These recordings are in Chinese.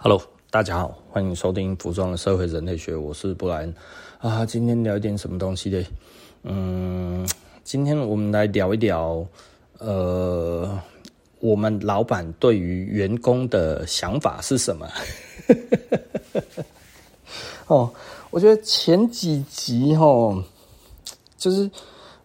Hello，大家好，欢迎收听《服装的社会人类学》，我是布莱恩啊。今天聊一点什么东西呢？嗯，今天我们来聊一聊，呃，我们老板对于员工的想法是什么？哦，我觉得前几集哦，就是。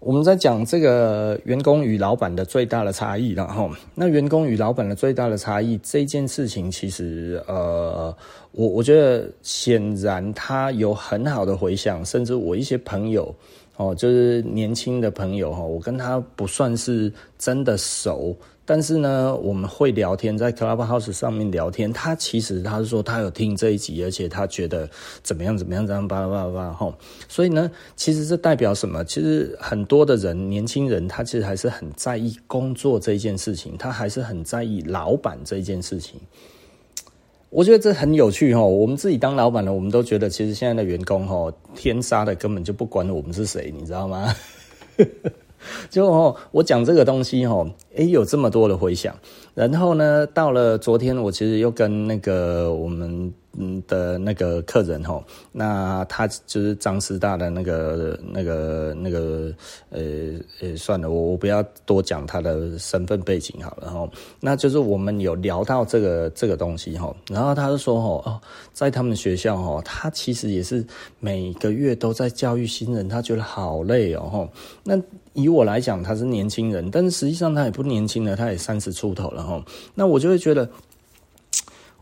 我们在讲这个员工与老板的最大的差异，然后那员工与老板的最大的差异这件事情，其实呃，我我觉得显然他有很好的回响，甚至我一些朋友哦，就是年轻的朋友哈，我跟他不算是真的熟。但是呢，我们会聊天，在 Clubhouse 上面聊天。他其实他是说他有听这一集，而且他觉得怎么样怎么样，这样巴拉巴拉巴拉。所以呢，其实这代表什么？其实很多的人，年轻人，他其实还是很在意工作这一件事情，他还是很在意老板这一件事情。我觉得这很有趣吼。我们自己当老板的，我们都觉得其实现在的员工吼，天杀的根本就不管我们是谁，你知道吗？就哦，我讲这个东西哦，诶，有这么多的回响。然后呢，到了昨天，我其实又跟那个我们。的那个客人吼，那他就是张师大的那个那个那个呃呃，算了，我我不要多讲他的身份背景好了吼。那就是我们有聊到这个这个东西吼，然后他就说哦，在他们学校吼，他其实也是每个月都在教育新人，他觉得好累哦吼。那以我来讲，他是年轻人，但是实际上他也不年轻了，他也三十出头了吼。那我就会觉得，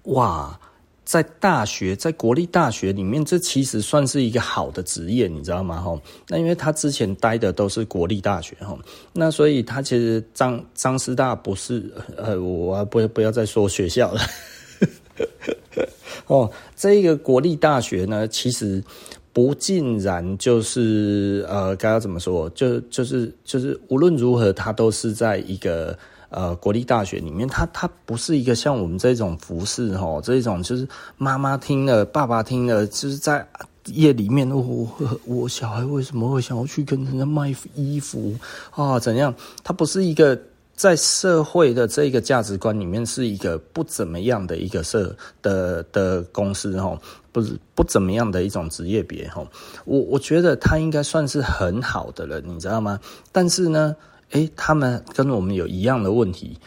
哇。在大学，在国立大学里面，这其实算是一个好的职业，你知道吗？哈，那因为他之前待的都是国立大学，哈，那所以他其实张张师大不是，呃，我不不要再说学校了，哦，这一个国立大学呢，其实不尽然就是呃，该要怎么说，就就是就是无论如何，他都是在一个。呃，国立大学里面，它它不是一个像我们这种服饰哈，这种就是妈妈听了，爸爸听了，就是在夜里面，我我小孩为什么会想要去跟人家卖衣服啊？怎样？它不是一个在社会的这个价值观里面是一个不怎么样的一个社的的公司哈，不不怎么样的一种职业别吼。我我觉得他应该算是很好的了，你知道吗？但是呢。诶，他们跟我们有一样的问题，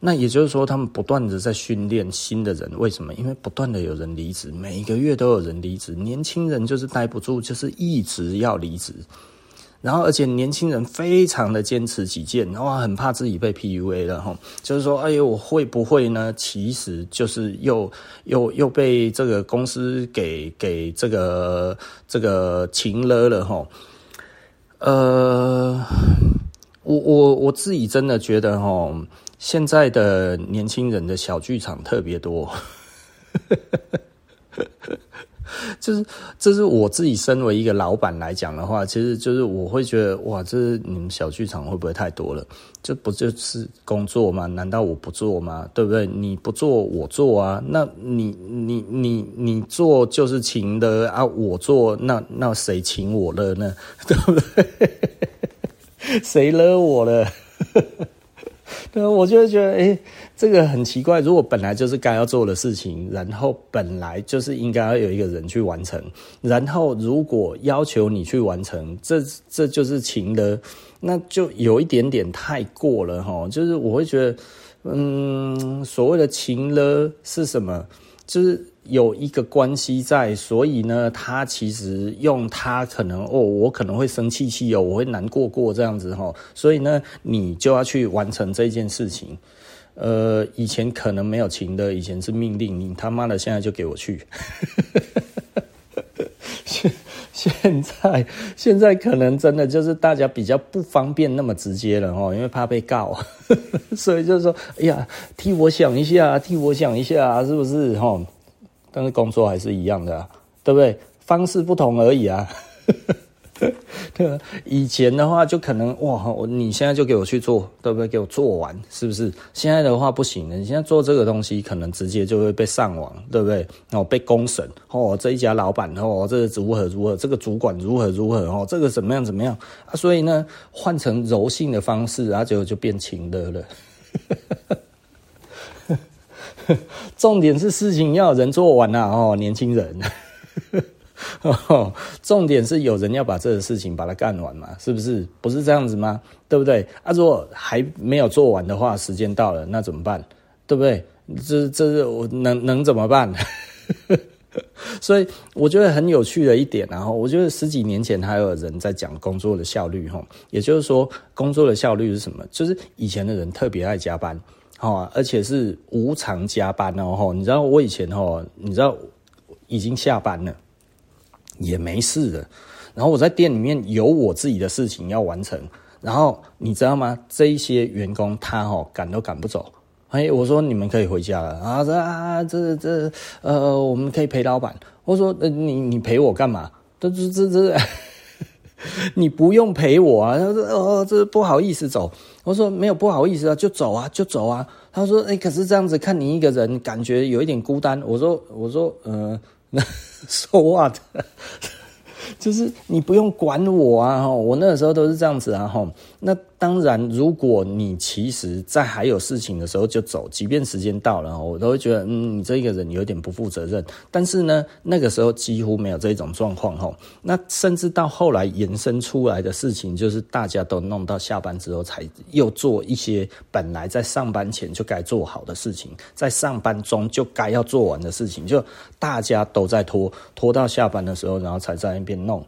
那也就是说，他们不断的在训练新的人。为什么？因为不断的有人离职，每一个月都有人离职。年轻人就是待不住，就是一直要离职。然后，而且年轻人非常的坚持己见，然后，很怕自己被 PUA 了哈。就是说，哎呦，我会不会呢？其实就是又又又被这个公司给给这个这个情勒了哈。呃。我我我自己真的觉得哈，现在的年轻人的小剧场特别多，就是这是我自己身为一个老板来讲的话，其实就是我会觉得哇，这是你们小剧场会不会太多了？这不就是工作吗？难道我不做吗？对不对？你不做我做啊？那你你你你做就是请的啊，我做那那谁请我了呢？对不对？谁惹我了？对，我就觉得，诶，这个很奇怪。如果本来就是该要做的事情，然后本来就是应该要有一个人去完成，然后如果要求你去完成，这这就是情勒，那就有一点点太过了哈。就是我会觉得，嗯，所谓的情了是什么？就是。有一个关系在，所以呢，他其实用他可能哦，我可能会生气气哦，我会难过过这样子哈，所以呢，你就要去完成这件事情。呃，以前可能没有情的，以前是命令，你他妈的现在就给我去。现 现在现在可能真的就是大家比较不方便那么直接了哈，因为怕被告，所以就是说，哎呀，替我想一下，替我想一下，是不是哈？但是工作还是一样的啊，对不对？方式不同而已啊。对，以前的话就可能哇，我你现在就给我去做，对不对？给我做完，是不是？现在的话不行了，你现在做这个东西，可能直接就会被上网，对不对？然后被公审哦，这一家老板哦，这个如何如何，这个主管如何如何哦，这个怎么样怎么样啊？所以呢，换成柔性的方式，啊结果就变情的了。重点是事情要有人做完啊！哦，年轻人，重点是有人要把这个事情把它干完嘛？是不是？不是这样子吗？对不对？啊，如果还没有做完的话，时间到了，那怎么办？对不对？这这我能能怎么办？所以我觉得很有趣的一点，然后我觉得十几年前还有人在讲工作的效率，哈，也就是说工作的效率是什么？就是以前的人特别爱加班，哦，而且是无偿加班哦，你知道我以前哈，你知道已经下班了也没事的，然后我在店里面有我自己的事情要完成，然后你知道吗？这一些员工他哈赶都赶不走。哎，我说你们可以回家了啊！这啊，这这呃，我们可以陪老板。我说，你你陪我干嘛？这这这这，你不用陪我啊！他说，哦，这不好意思走。我说没有不好意思啊，就走啊，就走啊。他说，哎，可是这样子看你一个人，感觉有一点孤单。我说，我说，嗯，那 说话的 就是你不用管我啊！我那个时候都是这样子啊！哈，那。当然，如果你其实在还有事情的时候就走，即便时间到了，我都会觉得，嗯，你这个人有点不负责任。但是呢，那个时候几乎没有这种状况，哈。那甚至到后来延伸出来的事情，就是大家都弄到下班之后才又做一些本来在上班前就该做好的事情，在上班中就该要做完的事情，就大家都在拖，拖到下班的时候，然后才在那边弄。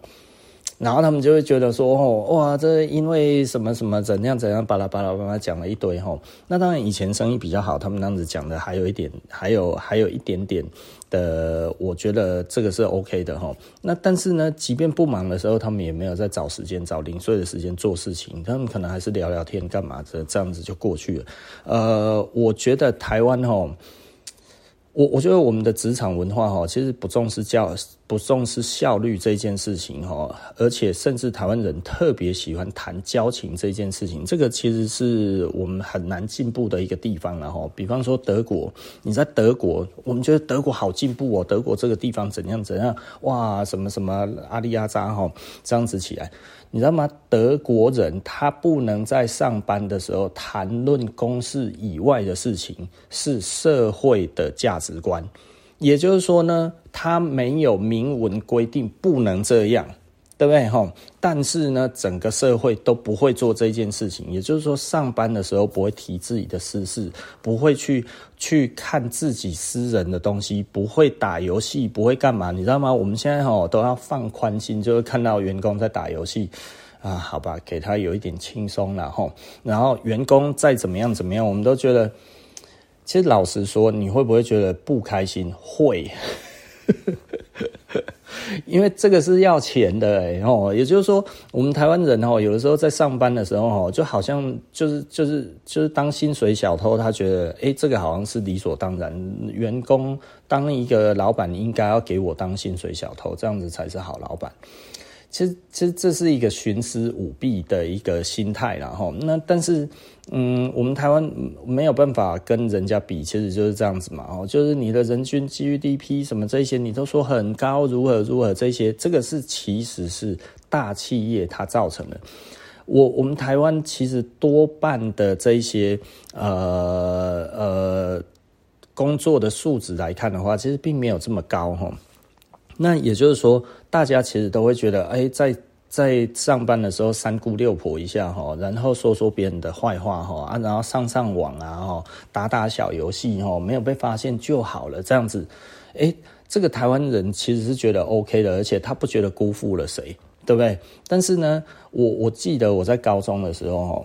然后他们就会觉得说，哦，哇，这因为什么什么怎样怎样，巴拉巴拉巴拉讲了一堆，吼。那当然以前生意比较好，他们那样子讲的还有一点，还有还有一点点的，我觉得这个是 OK 的，吼。那但是呢，即便不忙的时候，他们也没有在找时间、找零碎的时间做事情，他们可能还是聊聊天、干嘛的，这样子就过去了。呃，我觉得台湾，吼。我我觉得我们的职场文化哈，其实不重视教，不重视效率这件事情哈，而且甚至台湾人特别喜欢谈交情这件事情，这个其实是我们很难进步的一个地方了哈。比方说德国，你在德国，我们觉得德国好进步哦，德国这个地方怎样怎样，哇，什么什么阿里亚扎哈，这样子起来。你知道吗？德国人他不能在上班的时候谈论公事以外的事情，是社会的价值观。也就是说呢，他没有明文规定不能这样。对不对哈？但是呢，整个社会都不会做这件事情。也就是说，上班的时候不会提自己的私事，不会去去看自己私人的东西，不会打游戏，不会干嘛？你知道吗？我们现在哈都要放宽心，就会看到员工在打游戏啊，好吧，给他有一点轻松了哈。然后员工再怎么样怎么样，我们都觉得，其实老实说，你会不会觉得不开心？会。因为这个是要钱的哎哦，也就是说，我们台湾人哦，有的时候在上班的时候哦，就好像就是就是就是当薪水小偷，他觉得哎，这个好像是理所当然。员工当一个老板，应该要给我当薪水小偷，这样子才是好老板。其实，其实这是一个徇私舞弊的一个心态，然后那但是，嗯，我们台湾没有办法跟人家比，其实就是这样子嘛，哦，就是你的人均 GDP 什么这些，你都说很高，如何如何这些，这个是其实是大企业它造成的。我我们台湾其实多半的这些呃呃工作的素质来看的话，其实并没有这么高，哈。那也就是说，大家其实都会觉得，哎，在在上班的时候三姑六婆一下哈，然后说说别人的坏话哈啊，然后上上网啊哈，打打小游戏哈，没有被发现就好了，这样子，哎，这个台湾人其实是觉得 OK 的，而且他不觉得辜负了谁，对不对？但是呢，我我记得我在高中的时候，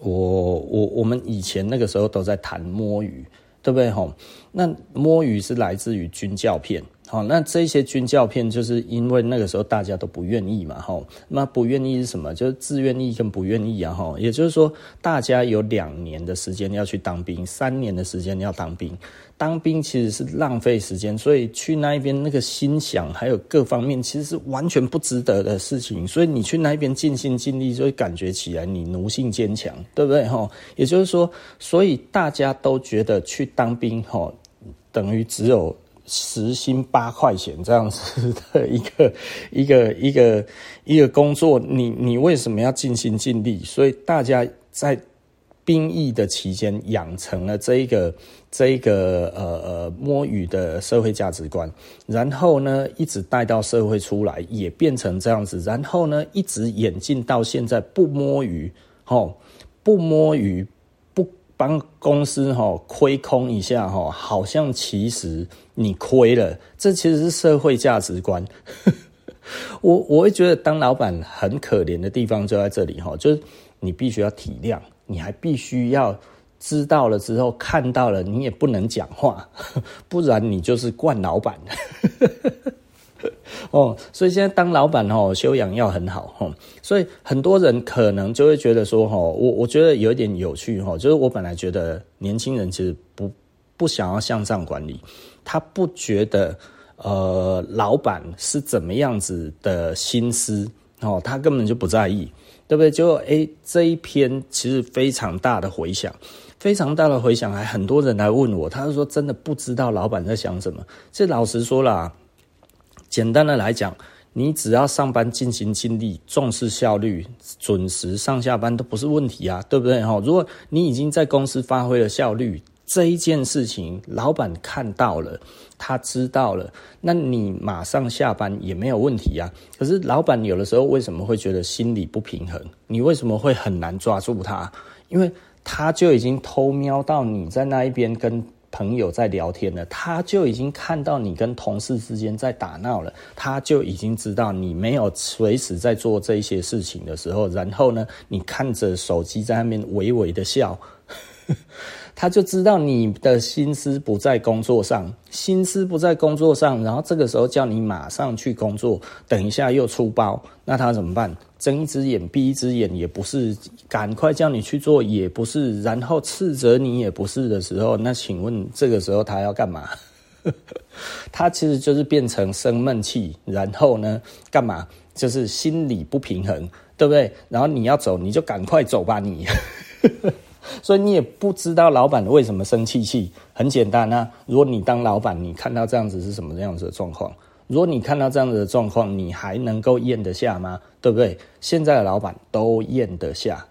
我我我们以前那个时候都在谈摸鱼，对不对哈？那摸鱼是来自于军教片。好，那这些军教片就是因为那个时候大家都不愿意嘛，哈，那不愿意是什么？就是自愿意跟不愿意啊，哈，也就是说，大家有两年的时间要去当兵，三年的时间要当兵，当兵其实是浪费时间，所以去那一边那个心想还有各方面其实是完全不值得的事情，所以你去那边尽心尽力，就会感觉起来你奴性坚强，对不对，哈？也就是说，所以大家都觉得去当兵，哈，等于只有。时薪八块钱这样子的一个一个一个一个工作，你你为什么要尽心尽力？所以大家在兵役的期间养成了这一个这一个呃呃摸鱼的社会价值观，然后呢一直带到社会出来也变成这样子，然后呢一直演进到现在不摸鱼，吼不摸鱼帮公司吼亏空一下，好像其实你亏了，这其实是社会价值观。我我会觉得当老板很可怜的地方就在这里哈，就是你必须要体谅。你还必须要知道了之后看到了，你也不能讲话，不然你就是惯老板 哦。所以现在当老板哦，修养要很好哦。所以很多人可能就会觉得说，我我觉得有一点有趣哈，就是我本来觉得年轻人其实不不想要向上管理，他不觉得呃老板是怎么样子的心思哦，他根本就不在意。对不对？就诶，这一篇其实非常大的回响，非常大的回响，还很多人来问我，他就说真的不知道老板在想什么。这老实说啦，简单的来讲，你只要上班尽心尽力，重视效率，准时上下班都不是问题啊，对不对？哈，如果你已经在公司发挥了效率。这一件事情，老板看到了，他知道了，那你马上下班也没有问题啊。可是老板有的时候为什么会觉得心里不平衡？你为什么会很难抓住他？因为他就已经偷瞄到你在那一边跟朋友在聊天了，他就已经看到你跟同事之间在打闹了，他就已经知道你没有随时在做这些事情的时候，然后呢，你看着手机在那边微微的笑。他就知道你的心思不在工作上，心思不在工作上，然后这个时候叫你马上去工作，等一下又出包，那他怎么办？睁一只眼闭一只眼也不是，赶快叫你去做也不是，然后斥责你也不是的时候，那请问这个时候他要干嘛？他其实就是变成生闷气，然后呢，干嘛？就是心理不平衡，对不对？然后你要走，你就赶快走吧，你。所以你也不知道老板为什么生气气，很简单啊。如果你当老板，你看到这样子是什么样子的状况？如果你看到这样子的状况，你还能够咽得下吗？对不对？现在的老板都咽得下。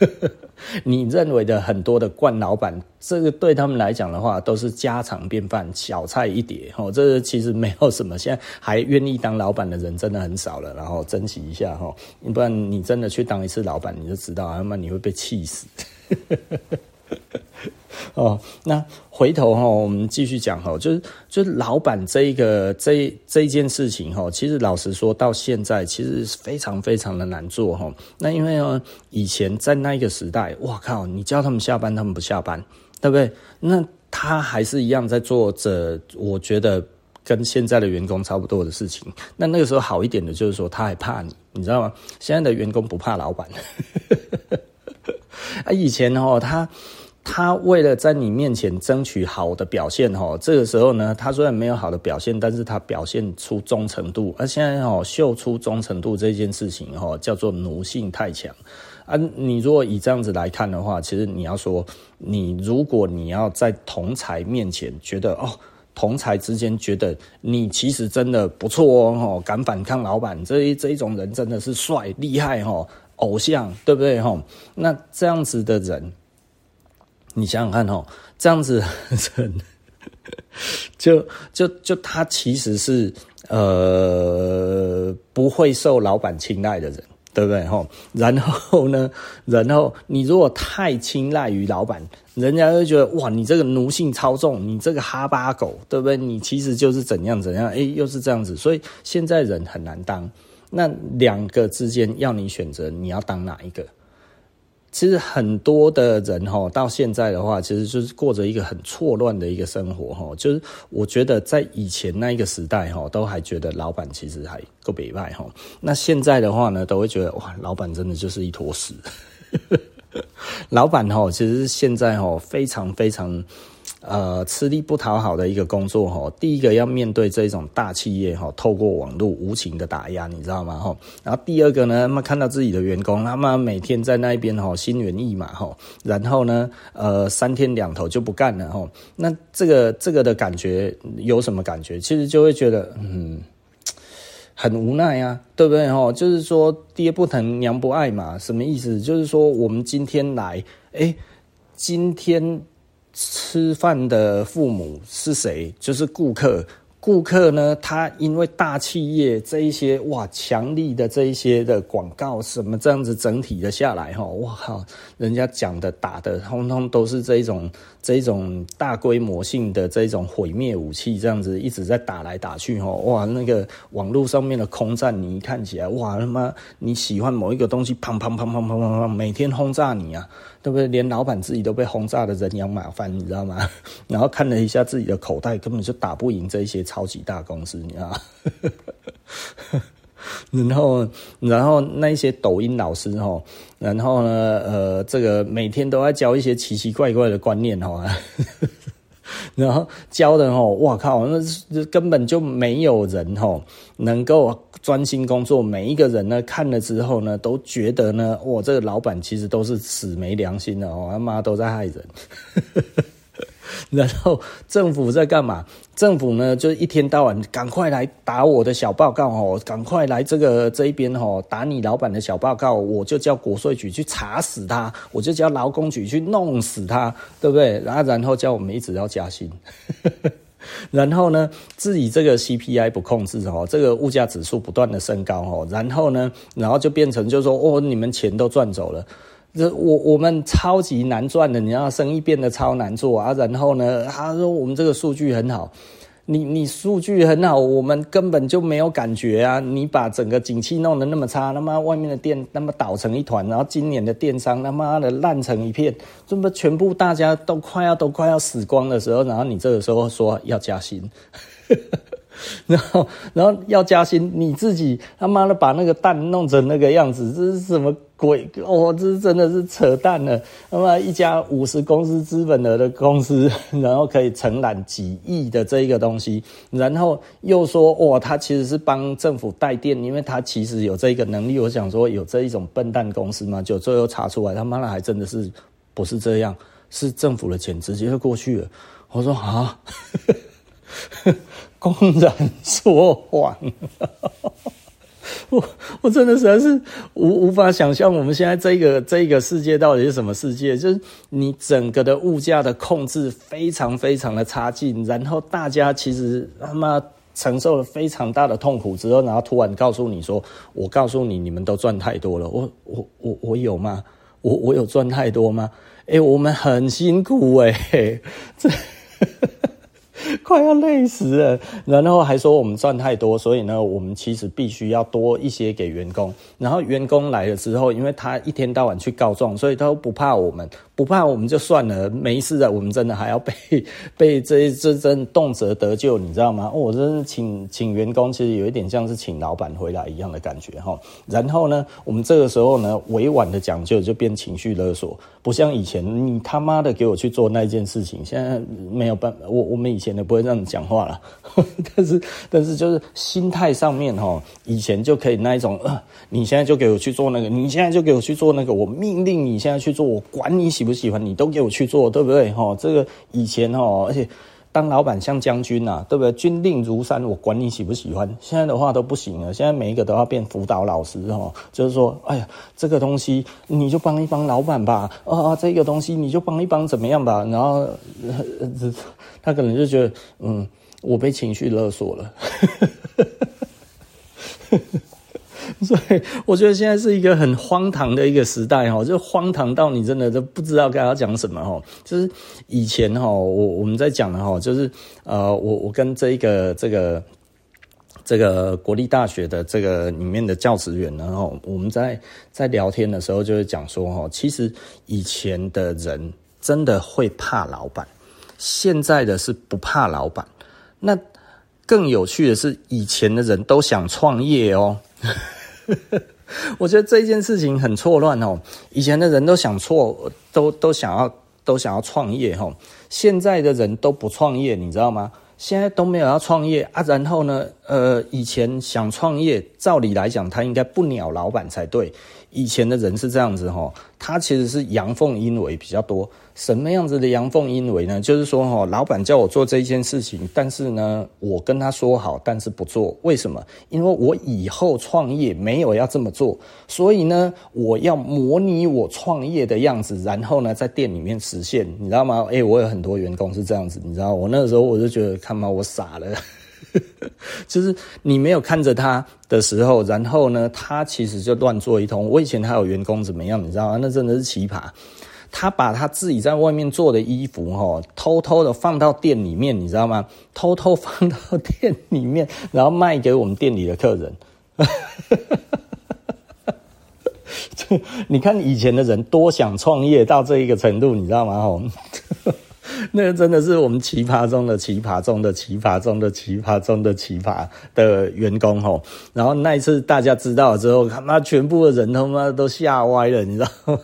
你认为的很多的惯老板，这个对他们来讲的话，都是家常便饭，小菜一碟。哦，这个其实没有什么。现在还愿意当老板的人真的很少了，然后珍惜一下哈。不然你真的去当一次老板，你就知道，要么你会被气死。哦，那回头哈，我们继续讲哈，就是就是老板这个这这一件事情哈，其实老实说到现在，其实非常非常的难做哈。那因为呢，以前在那一个时代，哇靠，你叫他们下班，他们不下班，对不对？那他还是一样在做着，我觉得跟现在的员工差不多的事情。那那个时候好一点的就是说，他还怕你，你知道吗？现在的员工不怕老板。啊，以前哦，他他为了在你面前争取好的表现哦，这个时候呢，他虽然没有好的表现，但是他表现出忠诚度。而现在哦，秀出忠诚度这件事情哦，叫做奴性太强啊。你如果以这样子来看的话，其实你要说，你如果你要在同才面前觉得哦，同才之间觉得你其实真的不错哦，敢反抗老板这一这一种人真的是帅厉害哦。偶像对不对吼？那这样子的人，你想想看吼，这样子的人，就就就他其实是呃不会受老板青睐的人，对不对吼？然后呢，然后你如果太青睐于老板，人家就觉得哇，你这个奴性超重，你这个哈巴狗，对不对？你其实就是怎样怎样，哎，又是这样子，所以现在人很难当。那两个之间要你选择，你要当哪一个？其实很多的人哈，到现在的话，其实就是过着一个很错乱的一个生活哈。就是我觉得在以前那一个时代哈，都还觉得老板其实还够北外哈。那现在的话呢，都会觉得哇，老板真的就是一坨屎。老板哈，其实现在哈非常非常。呃，吃力不讨好的一个工作哈，第一个要面对这种大企业哈，透过网络无情的打压，你知道吗？哈，然后第二个呢，那么看到自己的员工，他们每天在那边哈，心猿意马哈，然后呢，呃，三天两头就不干了哈，那这个这个的感觉有什么感觉？其实就会觉得嗯，很无奈啊，对不对？哈，就是说爹不疼娘不爱嘛，什么意思？就是说我们今天来，哎。今天吃饭的父母是谁？就是顾客。顾客呢，他因为大企业这一些哇强力的这一些的广告什么这样子整体的下来哈，哇靠，人家讲的打的通通都是这一种这一种大规模性的这一种毁灭武器，这样子一直在打来打去哈，哇那个网络上面的空战，你一看起来哇他妈你喜欢某一个东西，砰砰砰砰砰砰砰，每天轰炸你啊！对不对？连老板自己都被轰炸的人仰马翻，你知道吗？然后看了一下自己的口袋，根本就打不赢这些超级大公司，你知道吗？然后，然后那一些抖音老师哈，然后呢，呃，这个每天都在教一些奇奇怪怪的观念哈，然后教的哦，哇靠，那根本就没有人哦能够。专心工作，每一个人呢看了之后呢，都觉得呢，我这个老板其实都是死没良心的哦，他妈都在害人。然后政府在干嘛？政府呢就一天到晚赶快来打我的小报告哦，赶快来这个这一边哦，打你老板的小报告，我就叫国税局去查死他，我就叫劳工局去弄死他，对不对？然后然后叫我们一直要加薪。然后呢，自己这个 CPI 不控制哦，这个物价指数不断的升高哦，然后呢，然后就变成就说哦，你们钱都赚走了，这我我们超级难赚的，你要生意变得超难做啊。然后呢，他说我们这个数据很好。你你数据很好，我们根本就没有感觉啊！你把整个景气弄得那么差，他妈外面的店那么倒成一团，然后今年的电商他妈的烂成一片，这么全部大家都快要都快要死光的时候，然后你这个时候说要加薪。然后，然后要加薪，你自己他妈的把那个蛋弄成那个样子，这是什么鬼？哦，这是真的是扯淡了。他妈一家五十公司资本额的公司，然后可以承揽几亿的这一个东西，然后又说哇，他其实是帮政府带电，因为他其实有这个能力。我想说，有这一种笨蛋公司吗？就最后查出来，他妈的还真的是不是这样，是政府的钱直接就过去了。我说啊。公然说谎，我我真的实在是无无法想象我们现在这个这个世界到底是什么世界？就是你整个的物价的控制非常非常的差劲，然后大家其实他妈承受了非常大的痛苦之后，然后突然告诉你说：“我告诉你，你们都赚太多了。”我我我我有吗？我我有赚太多吗？哎、我们很辛苦哎、欸，这。快要累死了，然后还说我们赚太多，所以呢，我们其实必须要多一些给员工。然后员工来了之后，因为他一天到晚去告状，所以他不怕我们。不怕我们就算了，没事的。我们真的还要被 被这这真动辄得咎，你知道吗？哦，我真的请请员工，其实有一点像是请老板回来一样的感觉哈。然后呢，我们这个时候呢，委婉的讲究就变情绪勒索，不像以前，你他妈的给我去做那件事情。现在没有办法，我我们以前的不会这样讲话了，但是但是就是心态上面哈，以前就可以那一种，你现在就给我去做那个，你现在就给我去做那个，我命令你现在去做，我管你喜不不。喜欢你都给我去做，对不对？哈，这个以前哈，而且当老板像将军呐，对不对？军令如山，我管你喜不喜欢。现在的话都不行了，现在每一个都要变辅导老师哈，就是说，哎呀，这个东西你就帮一帮老板吧，啊，这个东西你就帮一帮怎么样吧？然后 他可能就觉得，嗯，我被情绪勒索了。所以我觉得现在是一个很荒唐的一个时代哈，就荒唐到你真的都不知道该要讲什么哈。就是以前哈，我我们在讲的哈，就是呃，我我跟这一个这个这个国立大学的这个里面的教职员呢，然后我们在在聊天的时候，就会讲说哈，其实以前的人真的会怕老板，现在的是不怕老板。那更有趣的是，以前的人都想创业哦。我觉得这件事情很错乱哦。以前的人都想错，都都想要都想要创业哈。现在的人都不创业，你知道吗？现在都没有要创业啊。然后呢，呃，以前想创业，照理来讲，他应该不鸟老板才对。以前的人是这样子哈，他其实是阳奉阴违比较多。什么样子的阳奉阴违呢？就是说哈，老板叫我做这一件事情，但是呢，我跟他说好，但是不做。为什么？因为我以后创业没有要这么做，所以呢，我要模拟我创业的样子，然后呢，在店里面实现，你知道吗？诶，我有很多员工是这样子，你知道，我那时候我就觉得，看嘛，我傻了。就是你没有看着他的时候，然后呢，他其实就乱做一通。我以前还有员工怎么样，你知道吗？那真的是奇葩。他把他自己在外面做的衣服，哈，偷偷的放到店里面，你知道吗？偷偷放到店里面，然后卖给我们店里的客人。你看以前的人多想创业到这一个程度，你知道吗？哈。那个真的是我们奇葩中的奇葩中的奇葩中的奇葩中的奇葩的员工吼，然后那一次大家知道了之后，他妈全部的人他妈都吓歪了，你知道吗？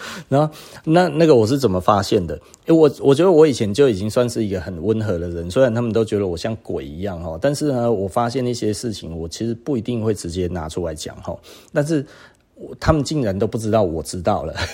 然后那那个我是怎么发现的？因为我我觉得我以前就已经算是一个很温和的人，虽然他们都觉得我像鬼一样哈，但是呢，我发现一些事情，我其实不一定会直接拿出来讲哈，但是他们竟然都不知道我知道了。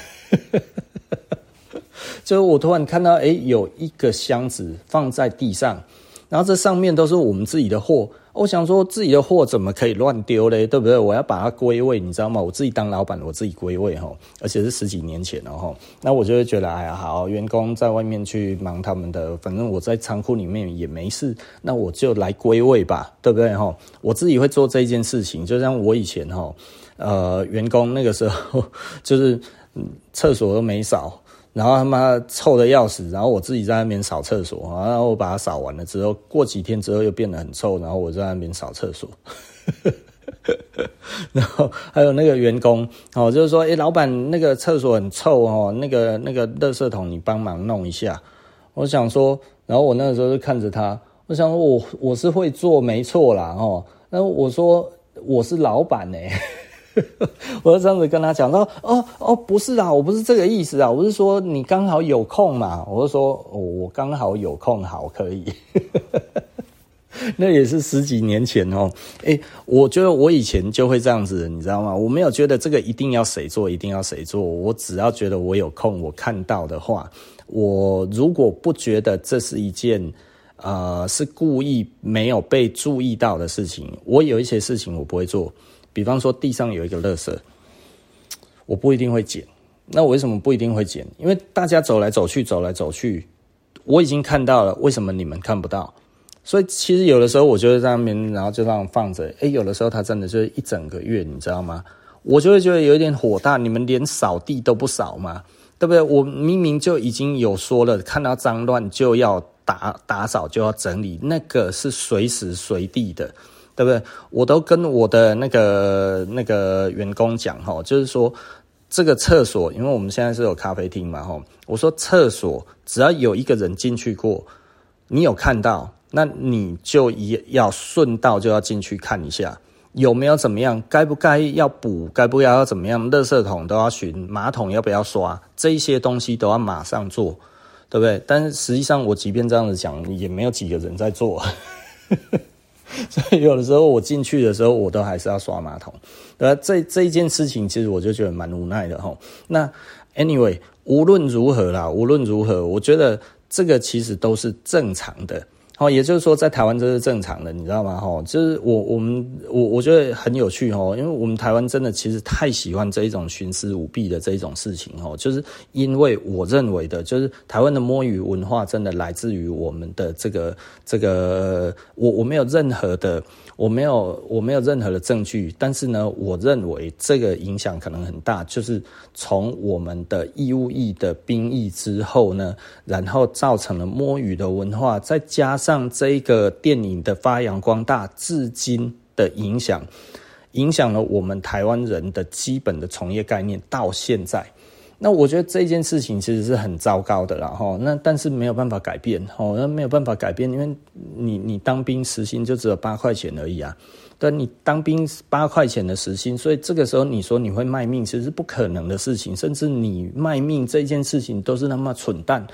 就我突然看到，哎，有一个箱子放在地上，然后这上面都是我们自己的货。我想说，自己的货怎么可以乱丢嘞？对不对？我要把它归位，你知道吗？我自己当老板，我自己归位哈，而且是十几年前了哈。那我就会觉得，哎呀，好，员工在外面去忙他们的，反正我在仓库里面也没事，那我就来归位吧，对不对哈？我自己会做这件事情，就像我以前哈，呃，员工那个时候 就是厕所都没扫。然后他妈臭得要死，然后我自己在那边扫厕所，然后我把它扫完了之后，过几天之后又变得很臭，然后我在那边扫厕所。然后还有那个员工哦，就是说，哎，老板那个厕所很臭哦，那个那个垃圾桶你帮忙弄一下。我想说，然后我那个时候就看着他，我想说我我是会做没错啦哦，然后我说我是老板呢。我就这样子跟他讲说，哦哦，不是啊，我不是这个意思啊，我是说你刚好有空嘛，我就说，我刚好有空，好可以。那也是十几年前哦，诶，我觉得我以前就会这样子，你知道吗？我没有觉得这个一定要谁做，一定要谁做，我只要觉得我有空，我看到的话，我如果不觉得这是一件呃是故意没有被注意到的事情，我有一些事情我不会做。比方说地上有一个垃圾，我不一定会捡。那为什么不一定会捡？因为大家走来走去，走来走去，我已经看到了。为什么你们看不到？所以其实有的时候我就会在那边，然后就这样放着。诶，有的时候它真的就是一整个月，你知道吗？我就会觉得有一点火大。你们连扫地都不扫吗？对不对？我明明就已经有说了，看到脏乱就要打打扫，就要整理，那个是随时随地的。对不对？我都跟我的那个那个员工讲哈，就是说这个厕所，因为我们现在是有咖啡厅嘛哈，我说厕所只要有一个人进去过，你有看到，那你就也要顺道就要进去看一下有没有怎么样，该不该要补，该不该要怎么样，垃圾桶都要巡，马桶要不要刷，这些东西都要马上做，对不对？但是实际上我即便这样子讲，也没有几个人在做。所以有的时候我进去的时候，我都还是要刷马桶。呃，这这一件事情，其实我就觉得蛮无奈的哈。那 anyway，无论如何啦，无论如何，我觉得这个其实都是正常的。哦，也就是说，在台湾这是正常的，你知道吗？哈，就是我我们我我觉得很有趣哦，因为我们台湾真的其实太喜欢这一种徇私舞弊的这一种事情哦，就是因为我认为的，就是台湾的摸鱼文化真的来自于我们的这个这个，我我没有任何的。我没有，我没有任何的证据，但是呢，我认为这个影响可能很大，就是从我们的义务役的兵役之后呢，然后造成了摸鱼的文化，再加上上这个电影的发扬光大，至今的影响，影响了我们台湾人的基本的从业概念，到现在。那我觉得这件事情其实是很糟糕的啦，哈。那但是没有办法改变，哦，那没有办法改变，因为你你当兵时薪就只有八块钱而已啊。但你当兵八块钱的时薪，所以这个时候你说你会卖命，其实是不可能的事情。甚至你卖命这件事情都是那么蠢蛋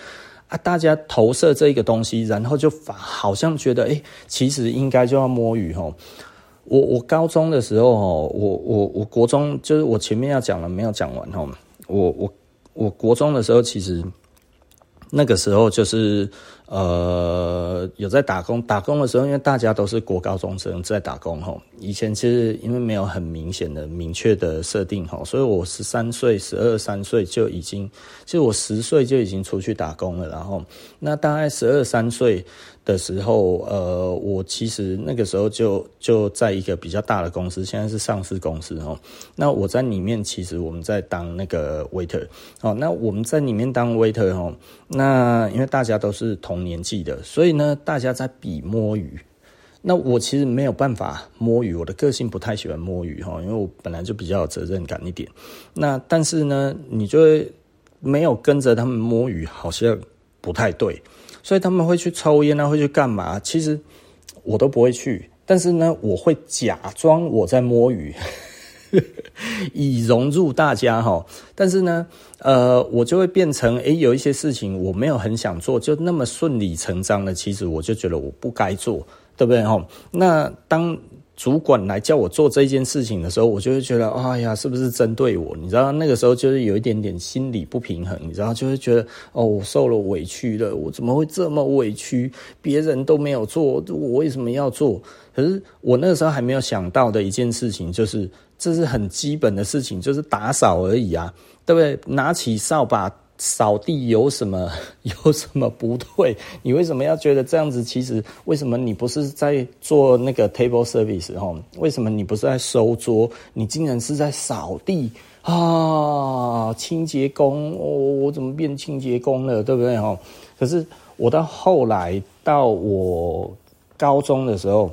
啊，大家投射这一个东西，然后就好像觉得，哎，其实应该就要摸鱼吼。我我高中的时候吼，我我我国中就是我前面要讲了没有讲完吼，我我我国中的时候其实那个时候就是。呃，有在打工，打工的时候，因为大家都是国高中生在打工吼。以前其实因为没有很明显的、明确的设定吼，所以我十三岁、十二三岁就已经，其实我十岁就已经出去打工了。然后，那大概十二三岁的时候，呃，我其实那个时候就就在一个比较大的公司，现在是上市公司吼。那我在里面，其实我们在当那个 waiter 哦。那我们在里面当 waiter 吼，那因为大家都是同年纪的，所以呢，大家在比摸鱼。那我其实没有办法摸鱼，我的个性不太喜欢摸鱼哈，因为我本来就比较有责任感一点。那但是呢，你就会没有跟着他们摸鱼，好像不太对。所以他们会去抽烟啊，会去干嘛？其实我都不会去，但是呢，我会假装我在摸鱼，以融入大家哈。但是呢，呃，我就会变成诶，有一些事情我没有很想做，就那么顺理成章的，其实我就觉得我不该做。对不对哈？那当主管来叫我做这件事情的时候，我就会觉得，哎呀，是不是针对我？你知道，那个时候就是有一点点心理不平衡，你知道，就会觉得，哦，我受了委屈了，我怎么会这么委屈？别人都没有做，我为什么要做？可是我那个时候还没有想到的一件事情，就是这是很基本的事情，就是打扫而已啊，对不对？拿起扫把。扫地有什么 有什么不对？你为什么要觉得这样子？其实为什么你不是在做那个 table service 哈？为什么你不是在收桌？你竟然是在扫地啊？清洁工，哦，我怎么变清洁工了？对不对哈？可是我到后来到我高中的时候。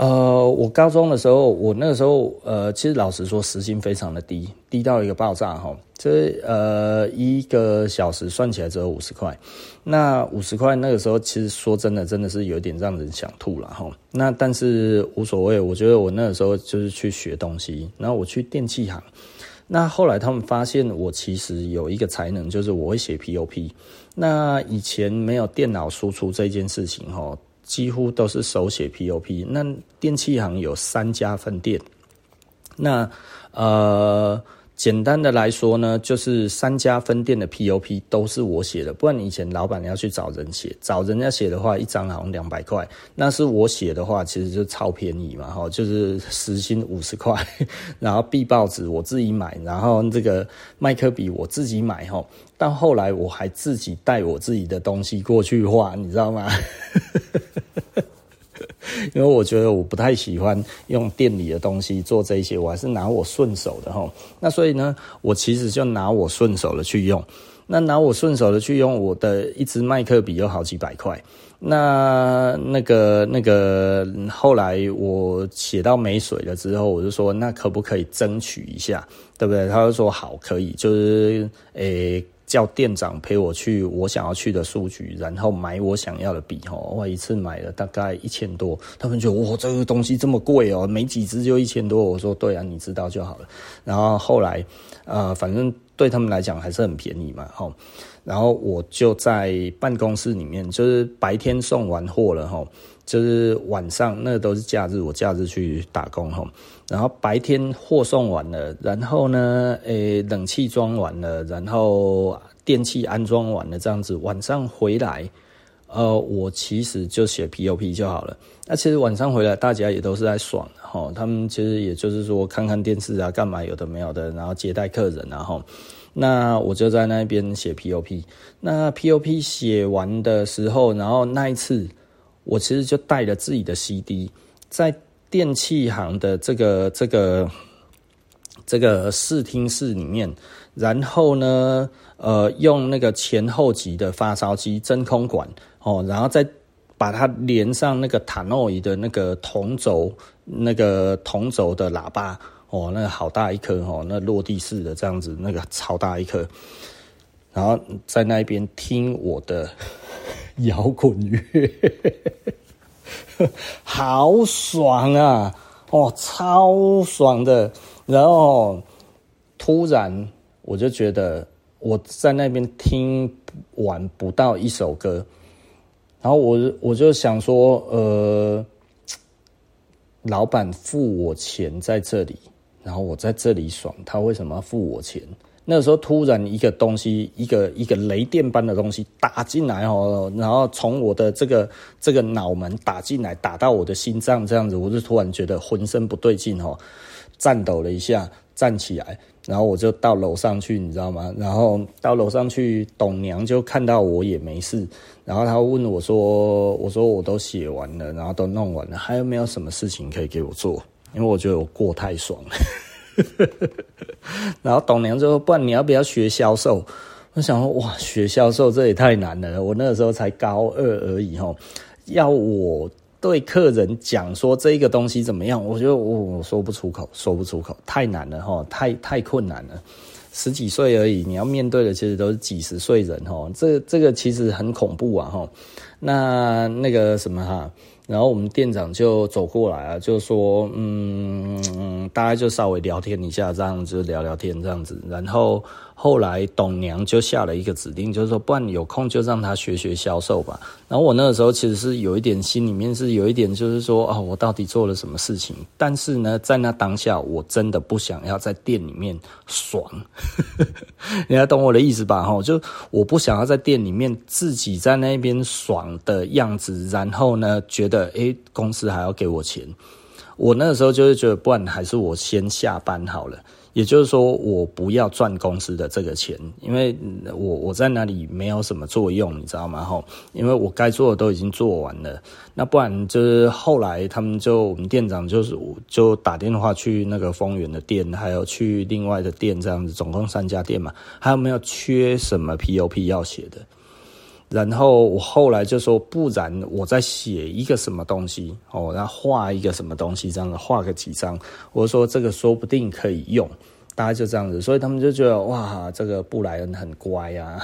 呃，我高中的时候，我那个时候，呃，其实老实说，时薪非常的低，低到一个爆炸哈。这呃，一个小时算起来只有五十块。那五十块那个时候，其实说真的，真的是有点让人想吐了哈。那但是无所谓，我觉得我那个时候就是去学东西，然后我去电器行。那后来他们发现我其实有一个才能，就是我会写 POP。那以前没有电脑输出这件事情哈。几乎都是手写 POP。那电器行有三家分店，那呃。简单的来说呢，就是三家分店的 POP 都是我写的，不然以前老板要去找人写，找人家写的话，一张好像两百块，那是我写的话，其实就超便宜嘛，哈，就是时薪五十块，然后 B 报纸我自己买，然后这个麦克笔我自己买，哈，到后来我还自己带我自己的东西过去画，你知道吗？因为我觉得我不太喜欢用店里的东西做这些，我还是拿我顺手的齁。那所以呢，我其实就拿我顺手的去用。那拿我顺手的去用，我的一支麦克笔有好几百块。那那个那个后来我写到没水了之后，我就说那可不可以争取一下，对不对？他就说好，可以，就是诶。叫店长陪我去我想要去的书局，然后买我想要的笔哦。我一次买了大概一千多，他们就哇，这个东西这么贵哦，没几支就一千多。我说对啊，你知道就好了。然后后来，呃，反正对他们来讲还是很便宜嘛，吼。然后我就在办公室里面，就是白天送完货了，吼，就是晚上那都是假日，我假日去打工，吼。然后白天货送完了，然后呢，诶，冷气装完了，然后电器安装完了，这样子晚上回来，呃，我其实就写 POP 就好了。那其实晚上回来大家也都是在爽吼，他们其实也就是说看看电视啊，干嘛有的没有的，然后接待客人，然后那我就在那边写 POP。那 POP 写完的时候，然后那一次我其实就带了自己的 CD 在。电器行的这个这个这个视听室里面，然后呢，呃，用那个前后级的发烧机真空管哦，然后再把它连上那个塔诺伊的那个同轴那个同轴的喇叭哦，那个好大一颗哦，那落地式的这样子，那个超大一颗，然后在那边听我的摇滚乐。好爽啊！哦，超爽的。然后突然我就觉得，我在那边听完不到一首歌，然后我我就想说，呃，老板付我钱在这里，然后我在这里爽，他为什么要付我钱？那时候突然一个东西，一个一个雷电般的东西打进来哦，然后从我的这个这个脑门打进来，打到我的心脏这样子，我就突然觉得浑身不对劲哦，颤抖了一下，站起来，然后我就到楼上去，你知道吗？然后到楼上去，董娘就看到我也没事，然后她问我说：“我说我都写完了，然后都弄完了，还有没有什么事情可以给我做？因为我觉得我过太爽了。” 然后董娘就说：“不然你要不要学销售？”我想说：“哇，学销售这也太难了。我那个时候才高二而已，吼，要我对客人讲说这个东西怎么样？我觉得我我说不出口，说不出口，太难了，吼，太太困难了。十几岁而已，你要面对的其实都是几十岁人，吼，这这个其实很恐怖啊，吼。那那个什么哈。”然后我们店长就走过来啊，就说：“嗯，大家就稍微聊天一下，这样子聊聊天这样子。”然后。后来董娘就下了一个指令，就是说，不然你有空就让他学学销售吧。然后我那个时候其实是有一点心里面是有一点，就是说啊，我到底做了什么事情？但是呢，在那当下，我真的不想要在店里面爽。你还懂我的意思吧？哈，就我不想要在店里面自己在那边爽的样子，然后呢，觉得诶，公司还要给我钱。我那个时候就是觉得，不然还是我先下班好了。也就是说，我不要赚公司的这个钱，因为我我在那里没有什么作用，你知道吗？吼，因为我该做的都已经做完了。那不然就是后来他们就我们店长就是就打电话去那个丰源的店，还有去另外的店，这样子总共三家店嘛，还有没有缺什么 POP 要写的？然后我后来就说，不然我再写一个什么东西哦，然后画一个什么东西，这样子画个几张，我说这个说不定可以用，大家就这样子，所以他们就觉得哇，这个布莱恩很乖啊，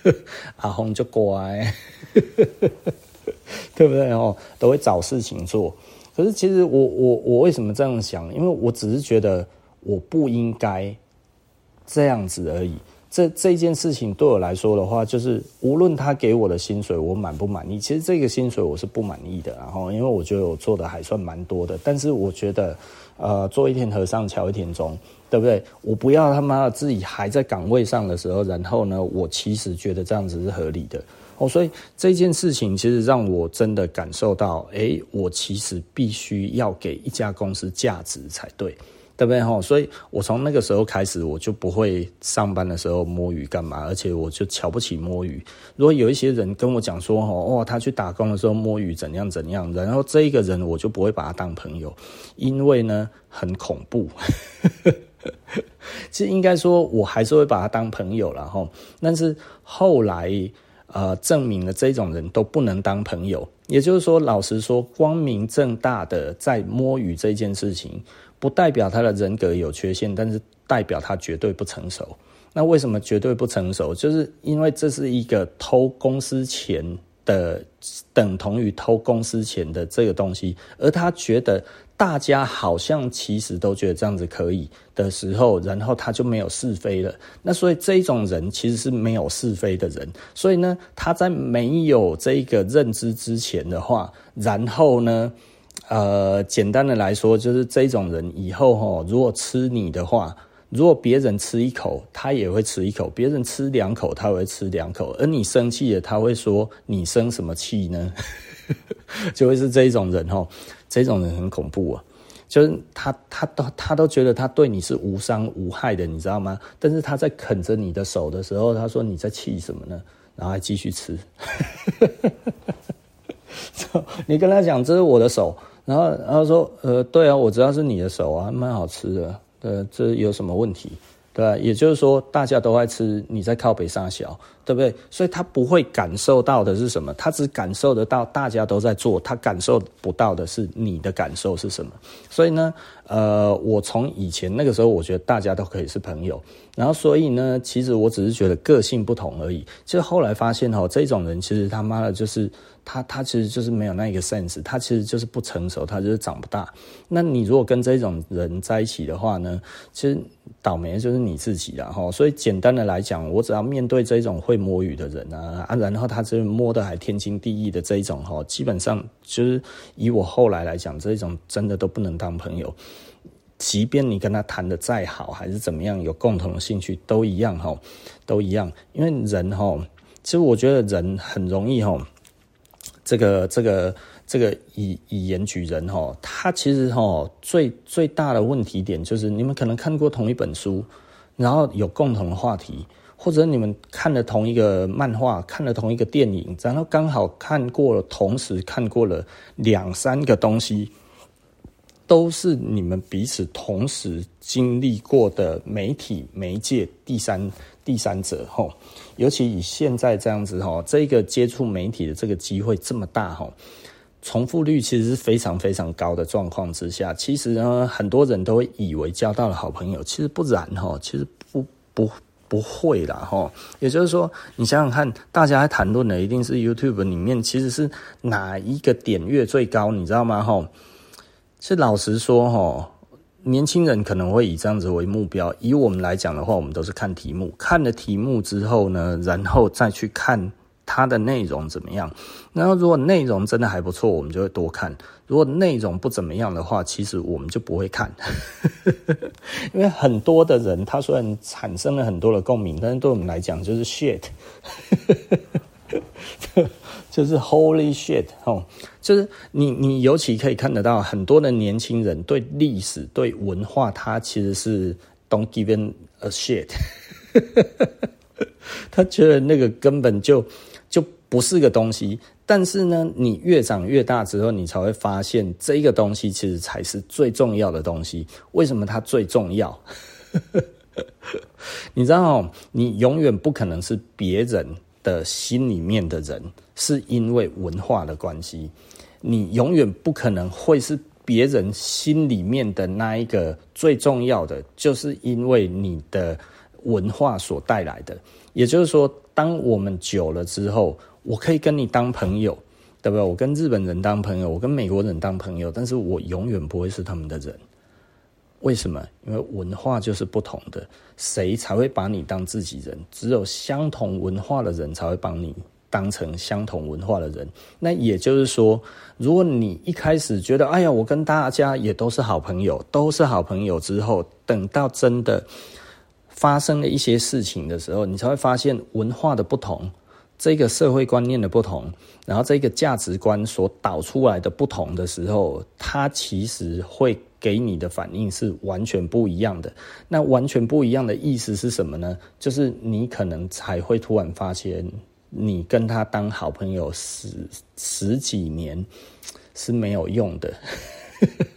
阿红就乖，对不对哦？都会找事情做。可是其实我我我为什么这样想？因为我只是觉得我不应该这样子而已。这这件事情对我来说的话，就是无论他给我的薪水我满不满意，其实这个薪水我是不满意的。然后，因为我觉得我做的还算蛮多的，但是我觉得，呃，做一天和尚敲一天钟，对不对？我不要他妈的自己还在岗位上的时候，然后呢，我其实觉得这样子是合理的。哦，所以这件事情其实让我真的感受到，诶，我其实必须要给一家公司价值才对。对不对哈？所以我从那个时候开始，我就不会上班的时候摸鱼干嘛，而且我就瞧不起摸鱼。如果有一些人跟我讲说，哦，他去打工的时候摸鱼怎样怎样，然后这一个人我就不会把他当朋友，因为呢很恐怖。其实应该说，我还是会把他当朋友了哈。但是后来呃证明了这种人都不能当朋友，也就是说，老实说，光明正大的在摸鱼这件事情。不代表他的人格有缺陷，但是代表他绝对不成熟。那为什么绝对不成熟？就是因为这是一个偷公司钱的，等同于偷公司钱的这个东西，而他觉得大家好像其实都觉得这样子可以的时候，然后他就没有是非了。那所以这种人其实是没有是非的人。所以呢，他在没有这个认知之前的话，然后呢，呃，简单的来说，就是这种人以后齁，如果吃你的话，如果别人吃一口，他也会吃一口；别人吃两口，他会吃两口。而你生气了，他会说：“你生什么气呢？” 就会是这种人齁，这种人很恐怖啊！就是他，他都他都觉得他对你是无伤无害的，你知道吗？但是他在啃着你的手的时候，他说：“你在气什么呢？”然后还继续吃。你跟他讲：“这是我的手。”然后，然后说，呃，对啊，我知道是你的手啊，蛮好吃的，呃，这有什么问题？对吧？也就是说，大家都爱吃，你在靠北上小，对不对？所以他不会感受到的是什么？他只感受得到大家都在做，他感受不到的是你的感受是什么？所以呢，呃，我从以前那个时候，我觉得大家都可以是朋友，然后所以呢，其实我只是觉得个性不同而已。就后来发现哦，这种人其实他妈的就是。他他其实就是没有那一个 sense，他其实就是不成熟，他就是长不大。那你如果跟这种人在一起的话呢，其实倒霉的就是你自己了哈。所以简单的来讲，我只要面对这种会摸鱼的人啊啊，然后他这摸得还天经地义的这一种哈，基本上就是以我后来来讲，这一种真的都不能当朋友。即便你跟他谈得再好，还是怎么样，有共同的兴趣都一样哈，都一样。因为人哈，其实我觉得人很容易哈。这个这个这个以以言举人哈，他其实哈最最大的问题点就是你们可能看过同一本书，然后有共同的话题，或者你们看了同一个漫画，看了同一个电影，然后刚好看过了，同时看过了两三个东西，都是你们彼此同时经历过的媒体媒介第三第三者哈。尤其以现在这样子哈，这个接触媒体的这个机会这么大哈，重复率其实是非常非常高的状况之下，其实呢，很多人都会以为交到了好朋友，其实不然哈，其实不不不会啦哈。也就是说，你想想看，大家在谈论的一定是 YouTube 里面，其实是哪一个点阅最高，你知道吗？哈，是老实说哈。年轻人可能会以这样子为目标，以我们来讲的话，我们都是看题目，看了题目之后呢，然后再去看它的内容怎么样。然后如果内容真的还不错，我们就会多看；如果内容不怎么样的话，其实我们就不会看。因为很多的人，他虽然产生了很多的共鸣，但是对我们来讲就是 shit。就是 Holy shit 哦，就是你你尤其可以看得到很多的年轻人对历史对文化，他其实是 don't give a shit，他觉得那个根本就就不是个东西。但是呢，你越长越大之后，你才会发现这个东西其实才是最重要的东西。为什么它最重要？你知道哦，你永远不可能是别人的心里面的人，是因为文化的关系，你永远不可能会是别人心里面的那一个最重要的，就是因为你的文化所带来的。也就是说，当我们久了之后，我可以跟你当朋友，对不对？我跟日本人当朋友，我跟美国人当朋友，但是我永远不会是他们的人。为什么？因为文化就是不同的，谁才会把你当自己人？只有相同文化的人才会帮你当成相同文化的人。那也就是说，如果你一开始觉得，哎呀，我跟大家也都是好朋友，都是好朋友之后，等到真的发生了一些事情的时候，你才会发现文化的不同，这个社会观念的不同，然后这个价值观所导出来的不同的时候，它其实会。给你的反应是完全不一样的。那完全不一样的意思是什么呢？就是你可能才会突然发现，你跟他当好朋友十十几年是没有用的，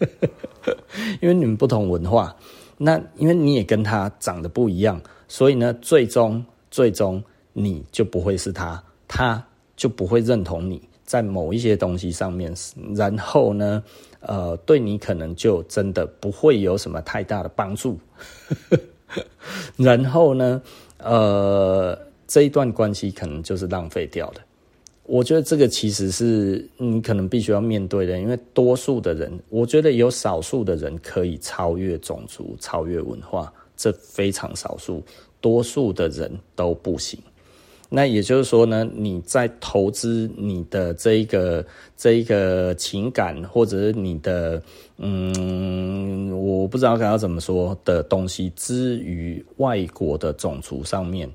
因为你们不同文化。那因为你也跟他长得不一样，所以呢，最终最终你就不会是他，他就不会认同你在某一些东西上面。然后呢，呃，对你可能就真的不会有什么太大的帮助。然后呢，呃，这一段关系可能就是浪费掉的。我觉得这个其实是你可能必须要面对的，因为多数的人，我觉得有少数的人可以超越种族、超越文化，这非常少数，多数的人都不行。那也就是说呢，你在投资你的这一个这一个情感，或者是你的嗯，我不知道该要怎么说的东西，之于外国的种族上面，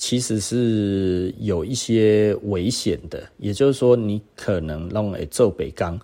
其实是有一些危险的。也就是说，你可能弄来做北港。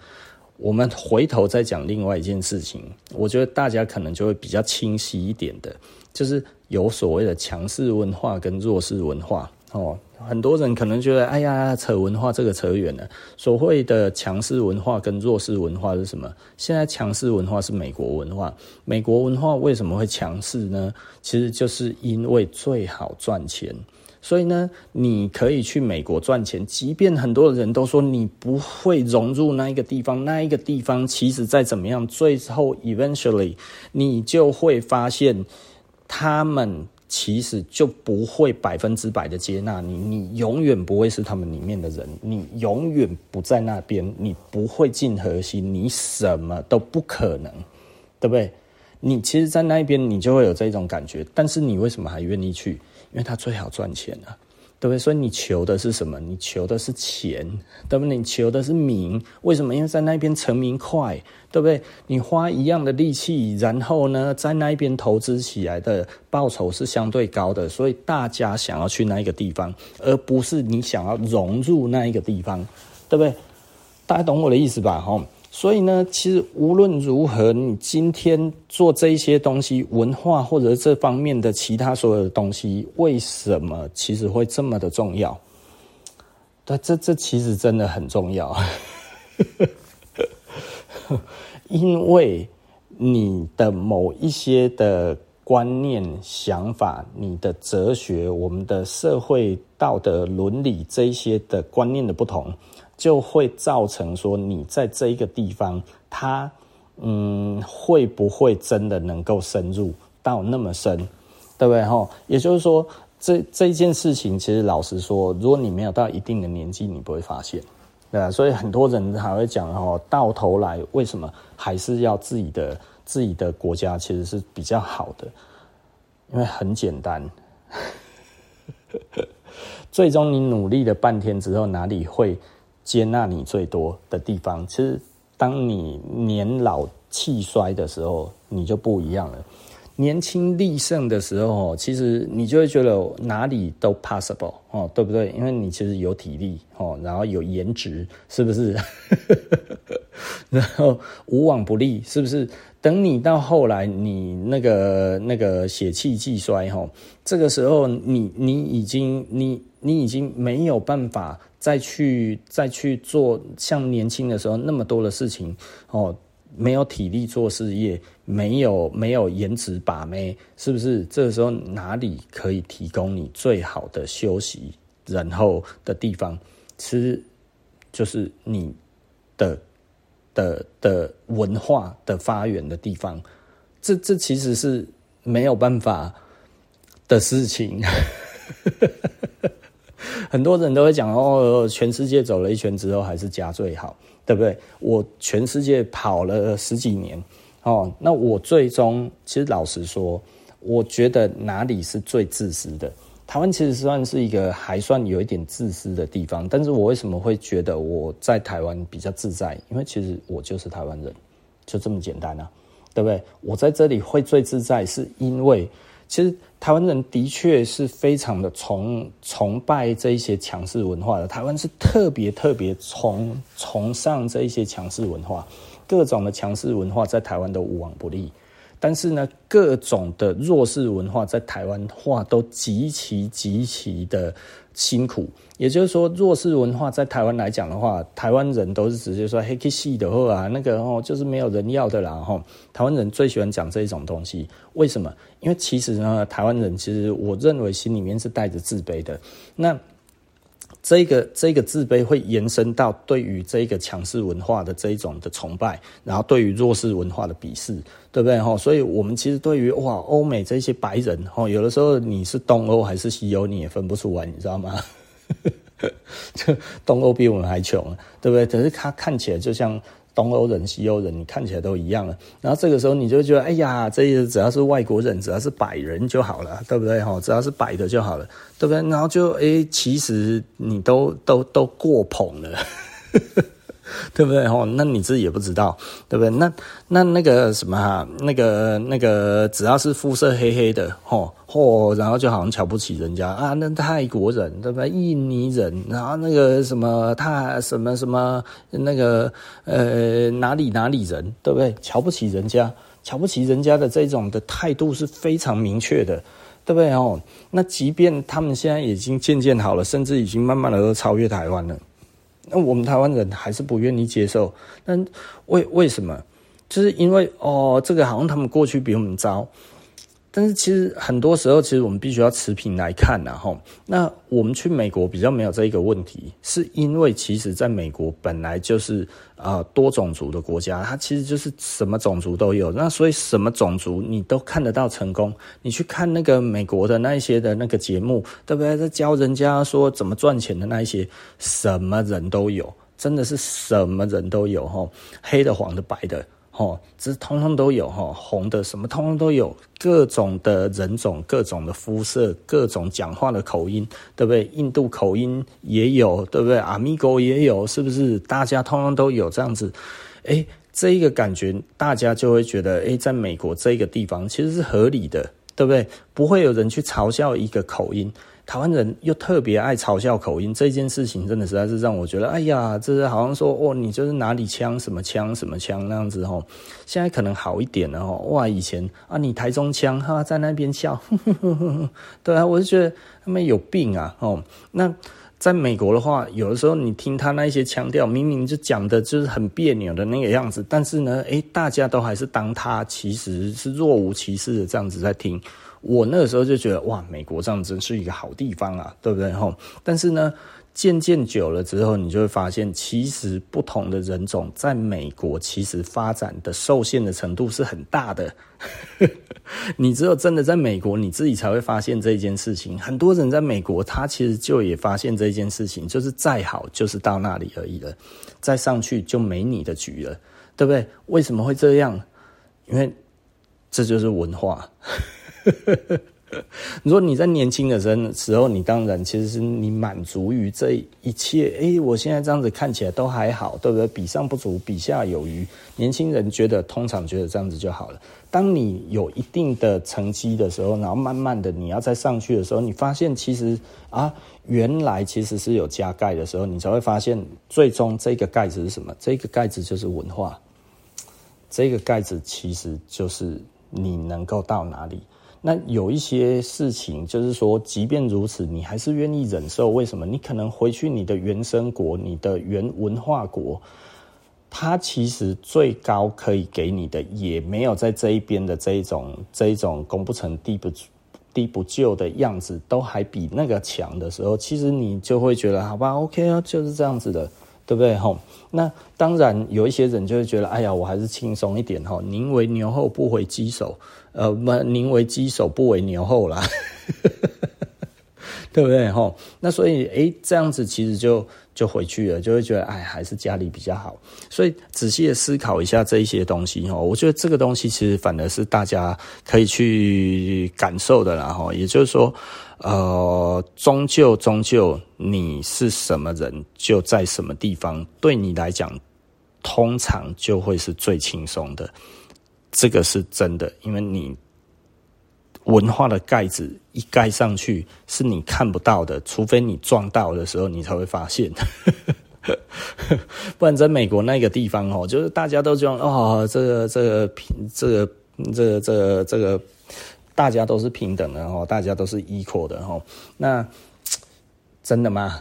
我们回头再讲另外一件事情，我觉得大家可能就会比较清晰一点的，就是有所谓的强势文化跟弱势文化。哦，很多人可能觉得，哎呀，扯文化这个扯远了。所谓的强势文化跟弱势文化是什么？现在强势文化是美国文化，美国文化为什么会强势呢？其实就是因为最好赚钱，所以呢，你可以去美国赚钱，即便很多人都说你不会融入那一个地方，那一个地方其实再怎么样，最后 eventually 你就会发现，他们其实就不会百分之百的接纳你，你永远不会是他们里面的人，你永远不在那边，你不会进核心，你什么都不可能，对不对？你其实，在那边你就会有这种感觉，但是你为什么还愿意去？因为他最好赚钱啊，对不对？所以你求的是什么？你求的是钱，对不对？你求的是名，为什么？因为在那边成名快，对不对？你花一样的力气，然后呢，在那边投资起来的报酬是相对高的，所以大家想要去那一个地方，而不是你想要融入那一个地方，对不对？大家懂我的意思吧？哈。所以呢，其实无论如何，你今天做这一些东西，文化或者这方面的其他所有的东西，为什么其实会这么的重要？对，这这其实真的很重要，因为你的某一些的观念、想法、你的哲学、我们的社会道德、伦理这一些的观念的不同。就会造成说，你在这一个地方，他嗯，会不会真的能够深入到那么深，对不对？哈，也就是说，这这件事情，其实老实说，如果你没有到一定的年纪，你不会发现，对吧？所以很多人还会讲，哦，到头来为什么还是要自己的自己的国家其实是比较好的，因为很简单，最终你努力了半天之后，哪里会？接纳你最多的地方，其实当你年老气衰的时候，你就不一样了。年轻力盛的时候，其实你就会觉得哪里都 possible 哦，对不对？因为你其实有体力哦，然后有颜值，是不是？然后无往不利，是不是？等你到后来，你那个那个血气既衰哈，这个时候你你已经你你已经没有办法再去再去做像年轻的时候那么多的事情哦。没有体力做事业，没有没有颜值把妹，是不是？这个时候哪里可以提供你最好的休息，然后的地方，其实就是你的的的文化的发源的地方。这这其实是没有办法的事情。很多人都会讲哦，全世界走了一圈之后，还是家最好。对不对？我全世界跑了十几年，哦，那我最终其实老实说，我觉得哪里是最自私的？台湾其实算是一个还算有一点自私的地方，但是我为什么会觉得我在台湾比较自在？因为其实我就是台湾人，就这么简单啊，对不对？我在这里会最自在，是因为。其实台湾人的确是非常的崇崇拜这一些强势文化的，台湾是特别特别崇崇尚这一些强势文化，各种的强势文化在台湾都无往不利。但是呢，各种的弱势文化在台湾话都极其极其的辛苦。也就是说，弱势文化在台湾来讲的话，台湾人都是直接说黑气系的或啊，那个哦，就是没有人要的啦哈。台湾人最喜欢讲这一种东西，为什么？因为其实呢，台湾人其实我认为心里面是带着自卑的。那这个这个自卑会延伸到对于这个强势文化的这一种的崇拜，然后对于弱势文化的鄙视，对不对哈？所以我们其实对于哇欧美这些白人哈，有的时候你是东欧还是西欧，你也分不出来，你知道吗？就东欧比我们还穷，对不对？可是他看起来就像。东欧人、西欧人，你看起来都一样了。然后这个时候你就觉得，哎呀，这些只要是外国人，只要是白人就好了，对不对？哈，只要是白的就好了，对不对？然后就，哎，其实你都都都过捧了。对不对？吼，那你自己也不知道，对不对？那那那个什么哈，那个那个，只要是肤色黑黑的，吼吼，然后就好像瞧不起人家啊。那泰国人，对不对？印尼人，然后那个什么泰什么什么那个呃哪里哪里人，对不对？瞧不起人家，瞧不起人家的这种的态度是非常明确的，对不对？哦，那即便他们现在已经渐渐好了，甚至已经慢慢的都超越台湾了。那我们台湾人还是不愿意接受，那为为什么？就是因为哦，这个好像他们过去比我们糟，但是其实很多时候，其实我们必须要持平来看呐，吼。那我们去美国比较没有这一个问题，是因为其实在美国本来就是啊多种族的国家，它其实就是什么种族都有。那所以什么种族你都看得到成功。你去看那个美国的那一些的那个节目，对不对？在教人家说怎么赚钱的那一些，什么人都有，真的是什么人都有，吼，黑的、黄的、白的。哦，这通通都有哈，红的什么通通都有，各种的人种，各种的肤色，各种讲话的口音，对不对？印度口音也有，对不对？阿米狗也有，是不是？大家通通都有这样子，哎，这一个感觉，大家就会觉得，哎，在美国这个地方其实是合理的，对不对？不会有人去嘲笑一个口音。台湾人又特别爱嘲笑口音，这件事情真的实在是让我觉得，哎呀，这是好像说，哦，你就是哪里腔什么腔什么腔那样子吼。现在可能好一点了吼，哇，以前啊，你台中腔哈，在那边笑呵呵呵，对啊，我就觉得他们有病啊哦。那在美国的话，有的时候你听他那些腔调，明明就讲的就是很别扭的那个样子，但是呢，诶，大家都还是当他其实是若无其事的这样子在听。我那个时候就觉得哇，美国这样真是一个好地方啊，对不对？吼，但是呢，渐渐久了之后，你就会发现，其实不同的人种在美国其实发展的受限的程度是很大的。你只有真的在美国，你自己才会发现这一件事情。很多人在美国，他其实就也发现这一件事情，就是再好就是到那里而已了，再上去就没你的局了，对不对？为什么会这样？因为这就是文化。如果你在年轻的时候，你当然其实是你满足于这一切。哎、欸，我现在这样子看起来都还好，对不对？比上不足，比下有余。年轻人觉得，通常觉得这样子就好了。当你有一定的成绩的时候，然后慢慢的你要再上去的时候，你发现其实啊，原来其实是有加盖的时候，你才会发现，最终这个盖子是什么？这个盖子就是文化。这个盖子其实就是你能够到哪里。那有一些事情，就是说，即便如此，你还是愿意忍受。为什么？你可能回去你的原生国，你的原文化国，它其实最高可以给你的，也没有在这一边的这一种这一种攻不成地不地不就的样子，都还比那个强的时候，其实你就会觉得，好吧，OK 啊，就是这样子的。对不对？吼，那当然有一些人就会觉得，哎呀，我还是轻松一点哈。宁为牛后不为鸡首，呃，不，宁为鸡首不为牛后啦，对不对？吼，那所以，哎，这样子其实就就回去了，就会觉得，哎，还是家里比较好。所以仔细的思考一下这一些东西哈，我觉得这个东西其实反而是大家可以去感受的啦哈。也就是说。呃，终究终究，你是什么人，就在什么地方，对你来讲，通常就会是最轻松的。这个是真的，因为你文化的盖子一盖上去，是你看不到的，除非你撞到的时候，你才会发现。不然在美国那个地方哦，就是大家都这样哦，这个这个这个这个这个这个。大家都是平等的哦，大家都是 equal 的哦。那真的吗？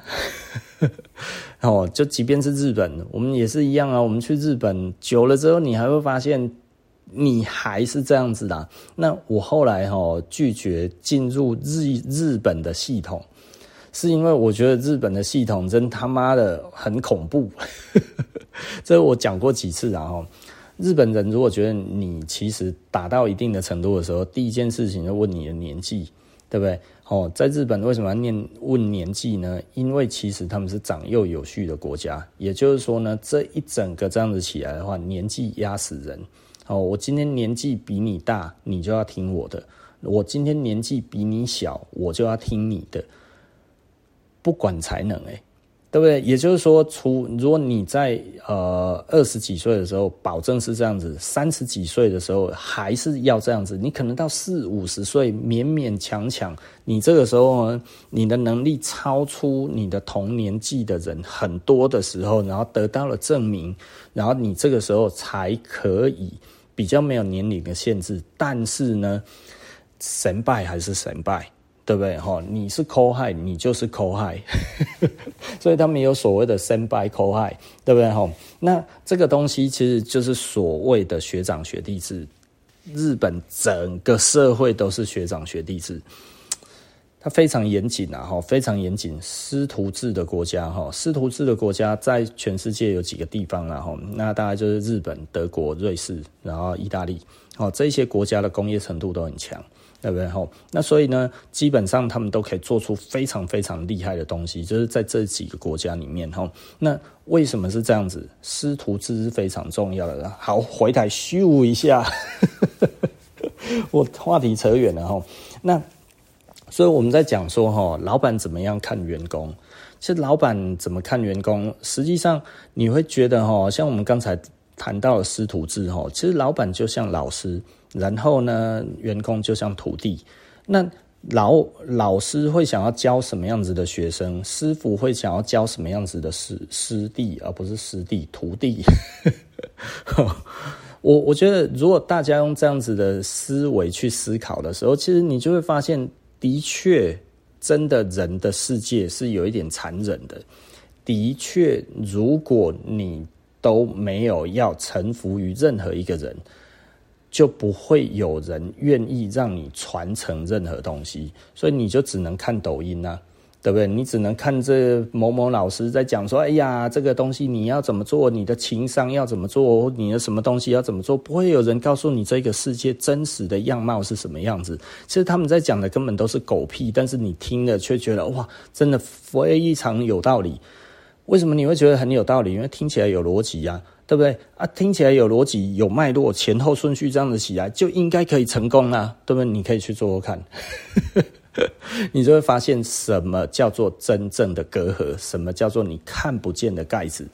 哦，就即便是日本，我们也是一样啊。我们去日本久了之后，你还会发现你还是这样子的。那我后来哈拒绝进入日日本的系统，是因为我觉得日本的系统真他妈的很恐怖。这我讲过几次啊哈。日本人如果觉得你其实达到一定的程度的时候，第一件事情就问你的年纪，对不对？哦，在日本为什么要念问年纪呢？因为其实他们是长幼有序的国家，也就是说呢，这一整个这样子起来的话，年纪压死人。哦，我今天年纪比你大，你就要听我的；我今天年纪比你小，我就要听你的。不管才能诶。对不对？也就是说，除如果你在呃二十几岁的时候，保证是这样子；三十几岁的时候还是要这样子。你可能到四五十岁，勉勉强强，你这个时候呢，你的能力超出你的同年纪的人很多的时候，然后得到了证明，然后你这个时候才可以比较没有年龄的限制。但是呢，神拜还是神拜。对不对？哈，你是抠害，你就是抠害，所以他们有所谓的神拜抠害，对不对？哈，那这个东西其实就是所谓的学长学弟制，日本整个社会都是学长学弟制。它非常严谨啊，哈，非常严谨。师徒制的国家，哈，师徒制的国家在全世界有几个地方啊，哈，那大概就是日本、德国、瑞士，然后意大利，哦，这些国家的工业程度都很强，对不对？哈，那所以呢，基本上他们都可以做出非常非常厉害的东西，就是在这几个国家里面，哈。那为什么是这样子？师徒制是非常重要的。好，回台咻一下，我话题扯远了，哈，那。所以我们在讲说，哈，老板怎么样看员工？其实老板怎么看员工，实际上你会觉得，哈，像我们刚才谈到的师徒制，哈，其实老板就像老师，然后呢，员工就像徒弟。那老老师会想要教什么样子的学生？师傅会想要教什么样子的师师弟，而不是师弟徒弟。我我觉得，如果大家用这样子的思维去思考的时候，其实你就会发现。的确，真的人的世界是有一点残忍的。的确，如果你都没有要臣服于任何一个人，就不会有人愿意让你传承任何东西，所以你就只能看抖音啊。对不对？你只能看这某某老师在讲说，哎呀，这个东西你要怎么做？你的情商要怎么做？你的什么东西要怎么做？不会有人告诉你这个世界真实的样貌是什么样子。其实他们在讲的根本都是狗屁，但是你听了却觉得哇，真的非常有道理。为什么你会觉得很有道理？因为听起来有逻辑呀，对不对？啊，听起来有逻辑、有脉络、前后顺序这样子起来，就应该可以成功啊，对不对？你可以去做做看。你就会发现什么叫做真正的隔阂，什么叫做你看不见的盖子。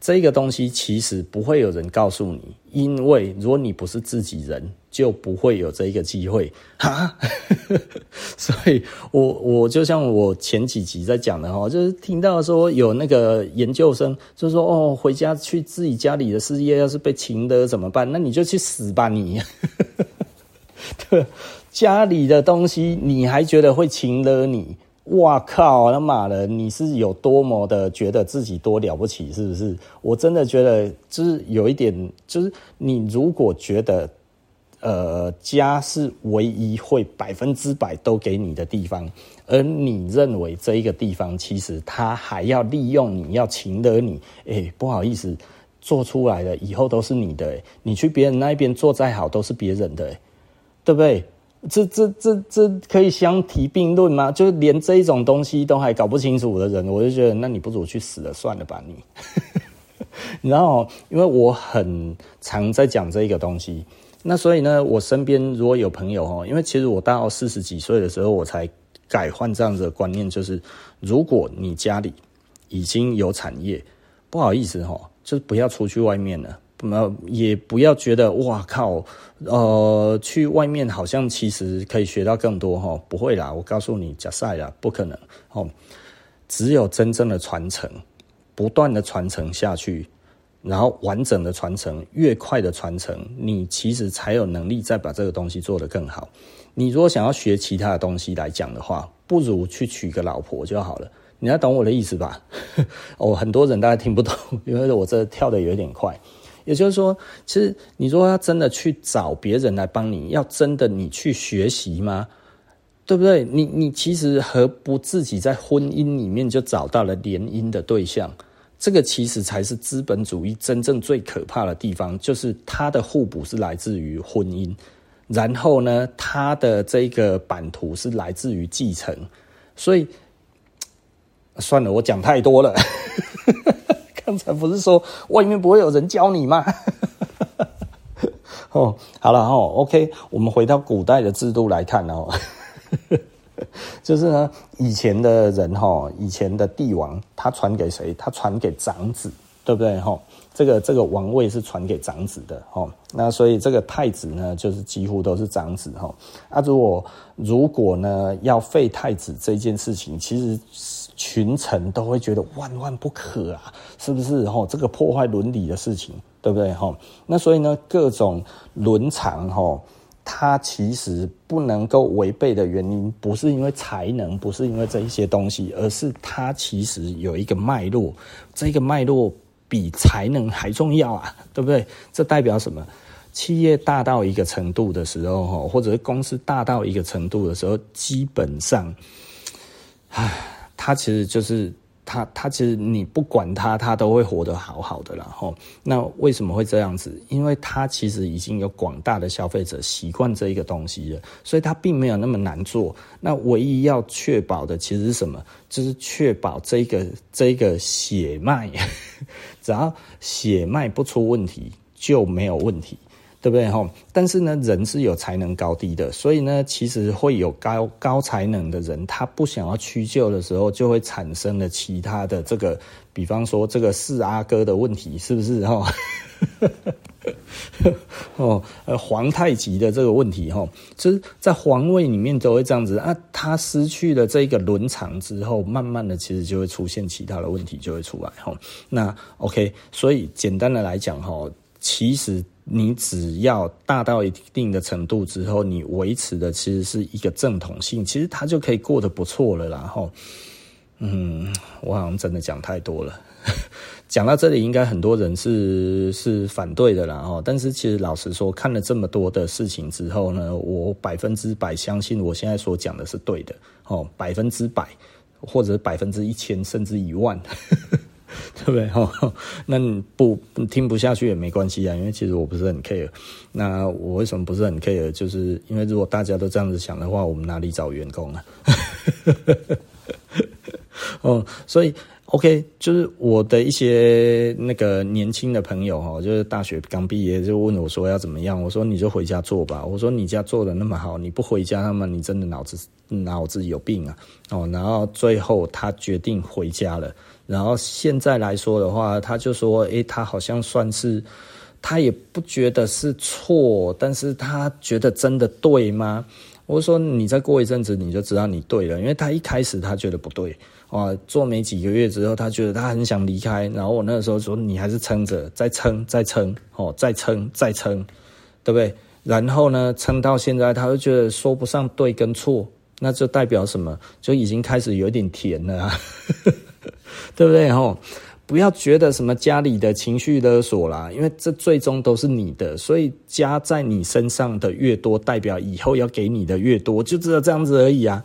这个东西其实不会有人告诉你，因为如果你不是自己人，就不会有这个机会哈。所以我我就像我前几集在讲的哈，就是听到说有那个研究生就说哦，回家去自己家里的事业要是被擒得怎么办？那你就去死吧你。对。家里的东西你还觉得会情勒你？哇靠！他妈的，你是有多么的觉得自己多了不起？是不是？我真的觉得就是有一点，就是你如果觉得呃家是唯一会百分之百都给你的地方，而你认为这一个地方其实他还要利用你要情勒你，哎，不好意思，做出来的以后都是你的，你去别人那边做再好都是别人的，对不对？这这这这可以相提并论吗？就是连这一种东西都还搞不清楚的人，我就觉得，那你不如去死了算了吧，你。你知道，因为我很常在讲这一个东西，那所以呢，我身边如果有朋友哦，因为其实我到四十几岁的时候，我才改换这样子的观念，就是如果你家里已经有产业，不好意思哈，就是不要出去外面了。那也不要觉得哇靠，呃，去外面好像其实可以学到更多哈，不会啦，我告诉你，假赛啦，不可能哦。只有真正的传承，不断的传承下去，然后完整的传承，越快的传承，你其实才有能力再把这个东西做得更好。你如果想要学其他的东西来讲的话，不如去娶个老婆就好了。你要懂我的意思吧？哦，很多人大家听不懂，因为我这跳得有点快。也就是说，其实你说要真的去找别人来帮你，要真的你去学习吗？对不对？你你其实何不自己在婚姻里面就找到了联姻的对象？这个其实才是资本主义真正最可怕的地方，就是它的互补是来自于婚姻，然后呢，它的这个版图是来自于继承。所以算了，我讲太多了。刚才不是说外面不会有人教你吗？哦，好了哦，OK，我们回到古代的制度来看哦，就是呢，以前的人哈，以前的帝王他传给谁？他传给长子，对不对？哈，这个这个王位是传给长子的哈。那所以这个太子呢，就是几乎都是长子哈。啊，如果如果呢要废太子这件事情，其实。群臣都会觉得万万不可啊，是不是？吼，这个破坏伦理的事情，对不对？那所以呢，各种伦常，吼，它其实不能够违背的原因，不是因为才能，不是因为这一些东西，而是它其实有一个脉络，这个脉络比才能还重要啊，对不对？这代表什么？企业大到一个程度的时候，哈，或者是公司大到一个程度的时候，基本上，唉，它其实就是。他他其实你不管他，他都会活得好好的啦吼。那为什么会这样子？因为他其实已经有广大的消费者习惯这一个东西了，所以他并没有那么难做。那唯一要确保的其实是什么？就是确保这个这个血脉，只要血脉不出问题，就没有问题。对不对哈？但是呢，人是有才能高低的，所以呢，其实会有高高才能的人，他不想要屈就的时候，就会产生了其他的这个，比方说这个四阿哥的问题，是不是哈？哦，呃，皇太极的这个问题哈，就是在皇位里面都会这样子啊。他失去了这个伦常之后，慢慢的其实就会出现其他的问题就会出来哈。那 OK，所以简单的来讲哈，其实。你只要大到一定的程度之后，你维持的其实是一个正统性，其实他就可以过得不错了。然后，嗯，我好像真的讲太多了。讲到这里，应该很多人是是反对的啦。哈，但是其实老实说，看了这么多的事情之后呢，我百分之百相信我现在所讲的是对的。哦，百分之百，或者百分之一千，甚至一万。对不对？哈，那你不听不下去也没关系啊，因为其实我不是很 care。那我为什么不是很 care？就是因为如果大家都这样子想的话，我们哪里找员工啊？哦，所以 OK，就是我的一些那个年轻的朋友哈，就是大学刚毕业就问我说要怎么样，我说你就回家做吧。我说你家做的那么好，你不回家，那么你真的脑子脑子有病啊？哦，然后最后他决定回家了。然后现在来说的话，他就说：“诶，他好像算是，他也不觉得是错，但是他觉得真的对吗？”我说：“你再过一阵子，你就知道你对了。”因为他一开始他觉得不对，啊，做没几个月之后，他觉得他很想离开。然后我那个时候说：“你还是撑着，再撑，再撑，哦，再撑，再撑，对不对？”然后呢，撑到现在，他就觉得说不上对跟错，那就代表什么？就已经开始有点甜了啊。对不对？吼，不要觉得什么家里的情绪勒索啦，因为这最终都是你的，所以加在你身上的越多，代表以后要给你的越多，就只有这样子而已啊，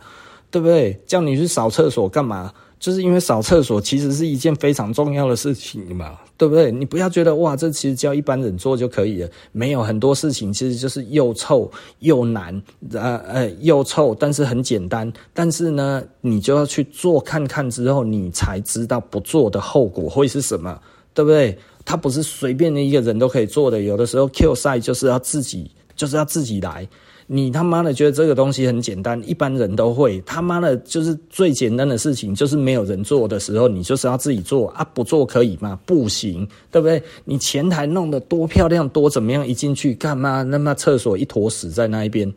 对不对？叫你去扫厕所干嘛？就是因为扫厕所其实是一件非常重要的事情嘛，对不对？你不要觉得哇，这其实叫一般人做就可以了。没有很多事情其实就是又臭又难，呃呃又臭，但是很简单。但是呢，你就要去做看看之后，你才知道不做的后果会是什么，对不对？它不是随便的一个人都可以做的，有的时候 Q 赛就是要自己，就是要自己来。你他妈的觉得这个东西很简单，一般人都会。他妈的，就是最简单的事情，就是没有人做的时候，你就是要自己做啊！不做可以吗？不行，对不对？你前台弄得多漂亮，多怎么样？一进去干嘛？那么厕所一坨屎在那一边，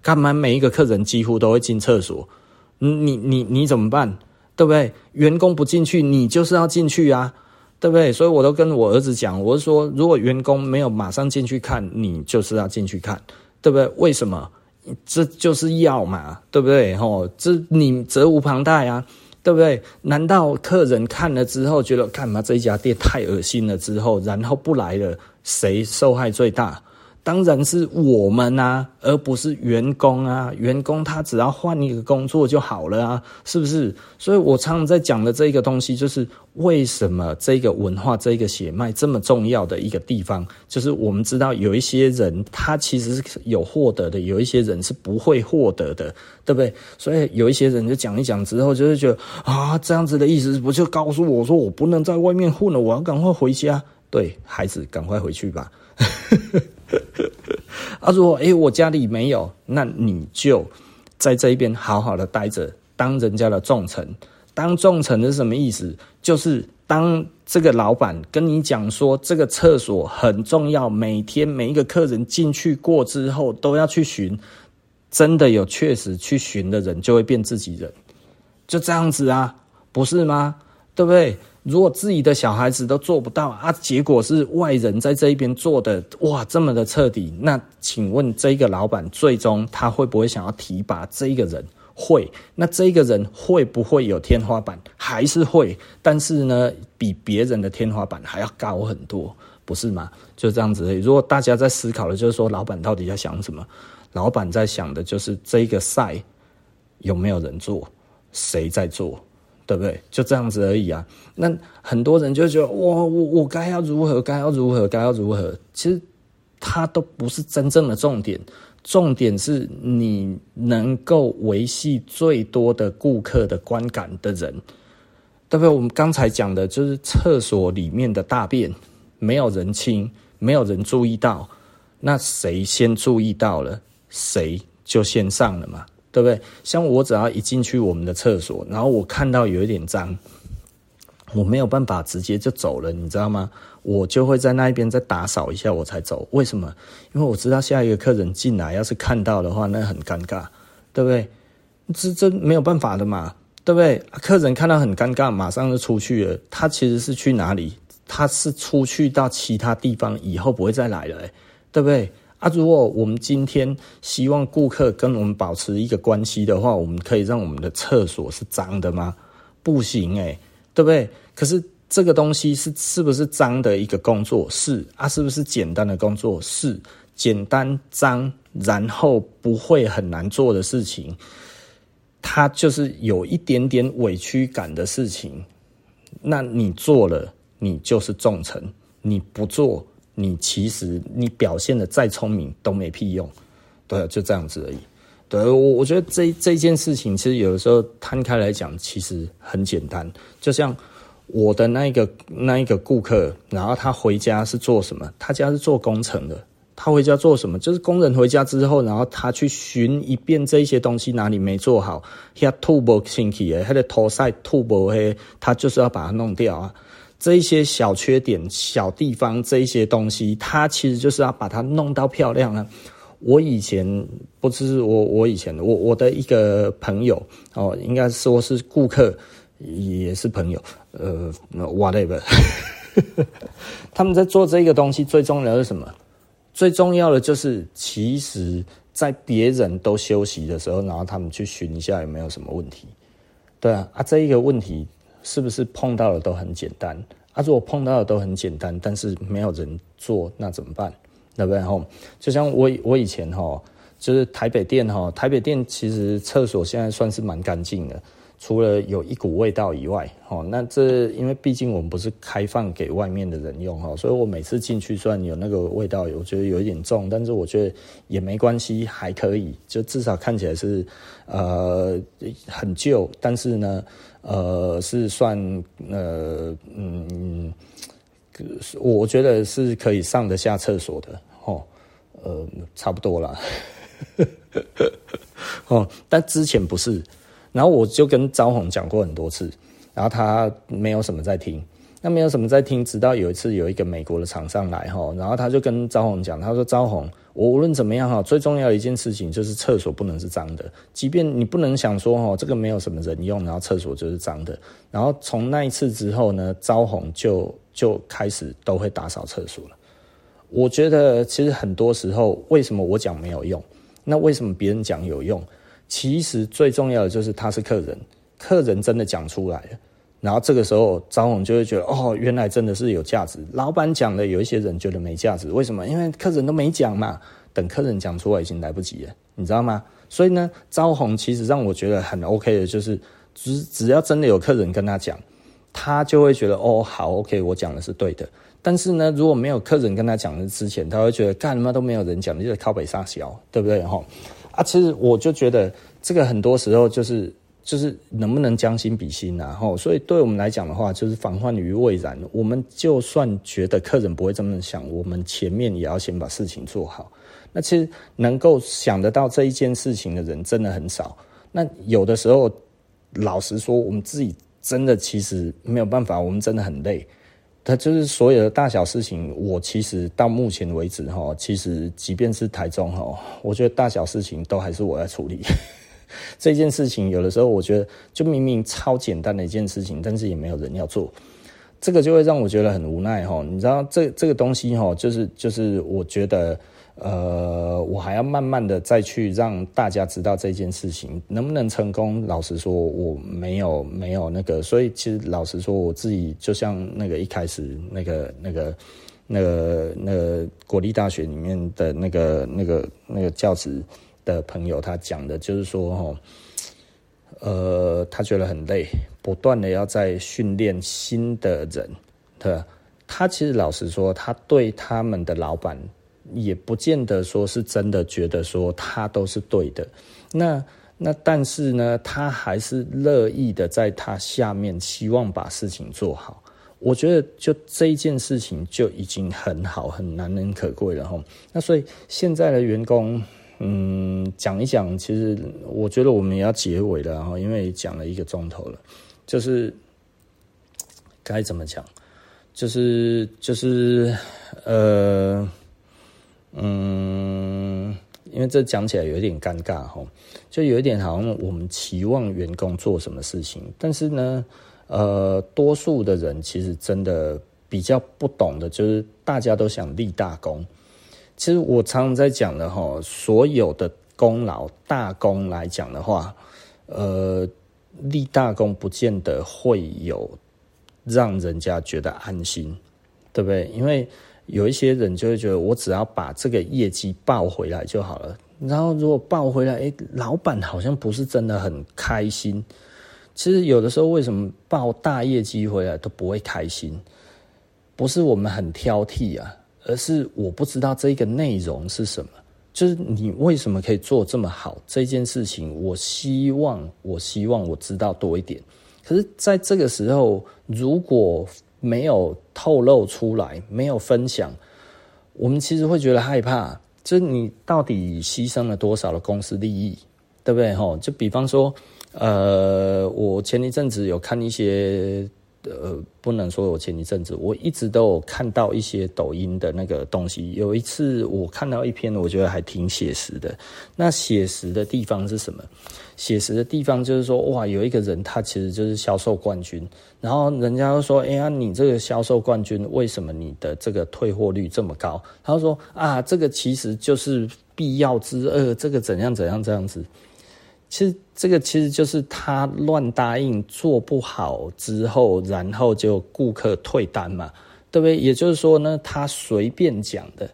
干嘛？每一个客人几乎都会进厕所，你你你你怎么办？对不对？员工不进去，你就是要进去啊，对不对？所以我都跟我儿子讲，我是说，如果员工没有马上进去看，你就是要进去看。对不对？为什么？这就是要嘛，对不对？吼，这你责无旁贷啊，对不对？难道客人看了之后觉得，干嘛这一家店太恶心了之后，然后不来了，谁受害最大？当然是我们啊，而不是员工啊。员工他只要换一个工作就好了啊，是不是？所以我常常在讲的这个东西，就是为什么这个文化、这个血脉这么重要的一个地方，就是我们知道有一些人他其实是有获得的，有一些人是不会获得的，对不对？所以有一些人就讲一讲之后，就是觉得啊，这样子的意思，不就告诉我说，我不能在外面混了，我要赶快回家。对，孩子，赶快回去吧。他说：“诶，我家里没有，那你就在这一边好好的待着，当人家的重臣。当重臣是什么意思？就是当这个老板跟你讲说，这个厕所很重要，每天每一个客人进去过之后都要去寻。真的有确实去寻的人，就会变自己人，就这样子啊，不是吗？对不对？”如果自己的小孩子都做不到啊，结果是外人在这一边做的，哇，这么的彻底，那请问这个老板最终他会不会想要提拔这个人？会。那这个人会不会有天花板？还是会，但是呢，比别人的天花板还要高很多。不是吗？就这样子。如果大家在思考的，就是说老板到底在想什么？老板在想的就是这个赛有没有人做，谁在做，对不对？就这样子而已啊。那很多人就觉得，哇，我我该要如何？该要如何？该要如何？其实它都不是真正的重点。重点是你能够维系最多的顾客的观感的人，对不对？我们刚才讲的就是厕所里面的大便，没有人清，没有人注意到，那谁先注意到了，谁就先上了嘛，对不对？像我只要一进去我们的厕所，然后我看到有一点脏，我没有办法直接就走了，你知道吗？我就会在那一边再打扫一下，我才走。为什么？因为我知道下一个客人进来，要是看到的话，那很尴尬，对不对？这这没有办法的嘛，对不对？客人看到很尴尬，马上就出去了。他其实是去哪里？他是出去到其他地方，以后不会再来了，对不对？啊，如果我们今天希望顾客跟我们保持一个关系的话，我们可以让我们的厕所是脏的吗？不行诶，对不对？可是。这个东西是是不是脏的一个工作？是啊，是不是简单的工作？是简单脏，然后不会很难做的事情，它就是有一点点委屈感的事情。那你做了，你就是重臣；你不做，你其实你表现得再聪明都没屁用。对，就这样子而已。对，我我觉得这这件事情，其实有的时候摊开来讲，其实很简单，就像。我的那一个那一个顾客，然后他回家是做什么？他家是做工程的。他回家做什么？就是工人回家之后，然后他去寻一遍这些东西哪里没做好，他吐不进去，他的头塞吐不黑，他就是要把它弄掉啊。这一些小缺点、小地方，这一些东西，他其实就是要把它弄到漂亮啊。我以前不是我，我以前我我的一个朋友哦，应该说是顾客。也是朋友，呃，whatever，他们在做这个东西，最重要的是什么？最重要的就是，其实，在别人都休息的时候，然后他们去寻一下有没有什么问题。对啊，啊，这一个问题是不是碰到的都很简单？啊，如果碰到的都很简单，但是没有人做，那怎么办？对不对？吼，就像我我以前吼，就是台北店吼，台北店其实厕所现在算是蛮干净的。除了有一股味道以外，哦，那这因为毕竟我们不是开放给外面的人用哈，所以我每次进去虽然有那个味道，我觉得有一点重，但是我觉得也没关系，还可以，就至少看起来是呃很旧，但是呢，呃是算呃嗯，我觉得是可以上得下厕所的，哦，呃差不多啦，哦，但之前不是。然后我就跟招红讲过很多次，然后他没有什么在听，那没有什么在听，直到有一次有一个美国的厂商来哈，然后他就跟招红讲，他说招红，我无论怎么样哈，最重要的一件事情就是厕所不能是脏的，即便你不能想说哈，这个没有什么人用，然后厕所就是脏的，然后从那一次之后呢，招红就就开始都会打扫厕所了。我觉得其实很多时候为什么我讲没有用，那为什么别人讲有用？其实最重要的就是他是客人，客人真的讲出来了，然后这个时候张红就会觉得哦，原来真的是有价值。老板讲的有一些人觉得没价值，为什么？因为客人都没讲嘛，等客人讲出来已经来不及了，你知道吗？所以呢，招红其实让我觉得很 OK 的，就是只只要真的有客人跟他讲，他就会觉得哦，好 OK，我讲的是对的。但是呢，如果没有客人跟他讲的之前，他会觉得干什么都没有人讲，你就靠北上小，对不对？哈。啊，其实我就觉得这个很多时候就是就是能不能将心比心啊，吼，所以对我们来讲的话，就是防患于未然。我们就算觉得客人不会这么想，我们前面也要先把事情做好。那其实能够想得到这一件事情的人真的很少。那有的时候，老实说，我们自己真的其实没有办法，我们真的很累。他就是所有的大小事情，我其实到目前为止哈，其实即便是台中哈，我觉得大小事情都还是我在处理。这件事情有的时候我觉得就明明超简单的一件事情，但是也没有人要做，这个就会让我觉得很无奈哈。你知道这这个东西哈，就是就是我觉得。呃，我还要慢慢的再去让大家知道这件事情能不能成功。老实说，我没有没有那个，所以其实老实说，我自己就像那个一开始那个那个那个那个国立大学里面的那个那个那个教职的朋友，他讲的就是说，哦，呃，他觉得很累，不断的要在训练新的人，对吧？他其实老实说，他对他们的老板也不见得说是真的觉得说他都是对的。那那但是呢，他还是乐意的在他下面希望把事情做好。我觉得就这一件事情就已经很好，很难能可贵了哈。那所以现在的员工，嗯，讲一讲，其实我觉得我们也要结尾了哈，因为讲了一个钟头了，就是该怎么讲，就是就是呃，嗯，因为这讲起来有点尴尬哈，就有一点好像我们期望员工做什么事情，但是呢。呃，多数的人其实真的比较不懂的，就是大家都想立大功。其实我常常在讲的哈，所有的功劳大功来讲的话，呃，立大功不见得会有让人家觉得安心，对不对？因为有一些人就会觉得，我只要把这个业绩报回来就好了。然后如果报回来，哎，老板好像不是真的很开心。其实有的时候，为什么报大业绩回来都不会开心？不是我们很挑剔啊，而是我不知道这个内容是什么。就是你为什么可以做这么好这件事情？我希望，我希望我知道多一点。可是在这个时候，如果没有透露出来，没有分享，我们其实会觉得害怕。就是你到底牺牲了多少的公司利益，对不对？吼，就比方说。呃，我前一阵子有看一些，呃，不能说我前一阵子，我一直都有看到一些抖音的那个东西。有一次我看到一篇，我觉得还挺写实的。那写实的地方是什么？写实的地方就是说，哇，有一个人他其实就是销售冠军，然后人家就说，哎呀，你这个销售冠军，为什么你的这个退货率这么高？他说啊，这个其实就是必要之恶，这个怎样怎样这样子。其实这个其实就是他乱答应做不好之后，然后就顾客退单嘛，对不对？也就是说呢，他随便讲的，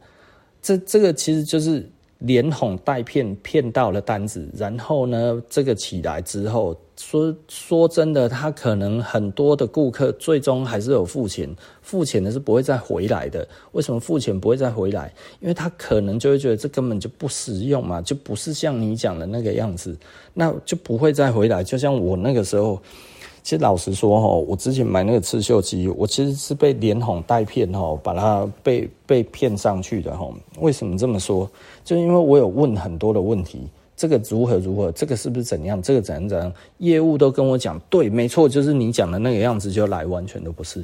这这个其实就是。连哄带骗骗到了单子，然后呢，这个起来之后，说说真的，他可能很多的顾客最终还是有付钱，付钱的是不会再回来的。为什么付钱不会再回来？因为他可能就会觉得这根本就不实用嘛，就不是像你讲的那个样子，那就不会再回来。就像我那个时候。其实老实说哈，我之前买那个刺绣机，我其实是被连哄带骗哈，把它被被骗上去的哈。为什么这么说？就因为我有问很多的问题，这个如何如何，这个是不是怎样，这个怎样怎样，业务都跟我讲，对，没错，就是你讲的那个样子就来，完全都不是。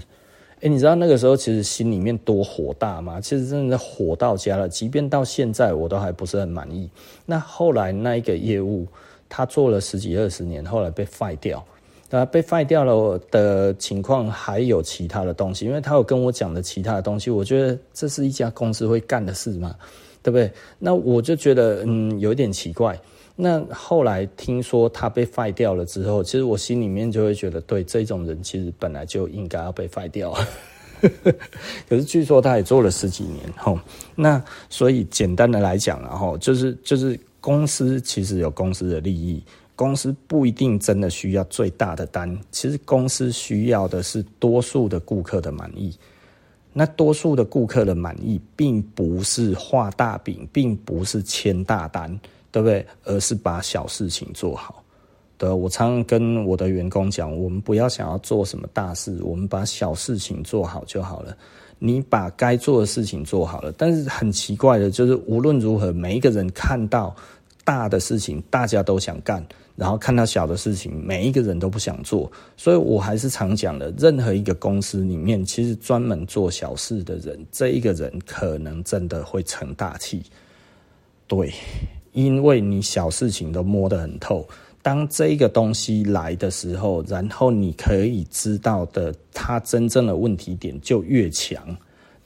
哎，你知道那个时候其实心里面多火大吗？其实真的火到家了，即便到现在我都还不是很满意。那后来那一个业务，他做了十几二十年，后来被 fire 掉。那被废掉了的情况还有其他的东西，因为他有跟我讲的其他的东西，我觉得这是一家公司会干的事嘛，对不对？那我就觉得嗯有一点奇怪。那后来听说他被废掉了之后，其实我心里面就会觉得，对这种人其实本来就应该要被废掉。可是据说他也做了十几年吼，那所以简单的来讲，然后就是就是公司其实有公司的利益。公司不一定真的需要最大的单，其实公司需要的是多数的顾客的满意。那多数的顾客的满意，并不是画大饼，并不是签大单，对不对？而是把小事情做好。对，我常常跟我的员工讲，我们不要想要做什么大事，我们把小事情做好就好了。你把该做的事情做好了，但是很奇怪的就是，无论如何，每一个人看到大的事情，大家都想干。然后看到小的事情，每一个人都不想做，所以我还是常讲的，任何一个公司里面，其实专门做小事的人，这一个人可能真的会成大器。对，因为你小事情都摸得很透，当这个东西来的时候，然后你可以知道的，它真正的问题点就越强。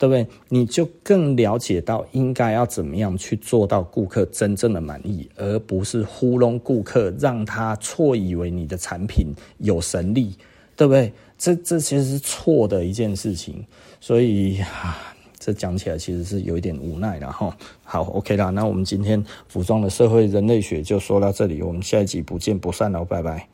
对不对？你就更了解到应该要怎么样去做到顾客真正的满意，而不是糊弄顾客，让他错以为你的产品有神力，对不对？这这其实是错的一件事情。所以啊，这讲起来其实是有一点无奈的哈。好，OK 啦，那我们今天服装的社会人类学就说到这里，我们下一集不见不散喽，拜拜。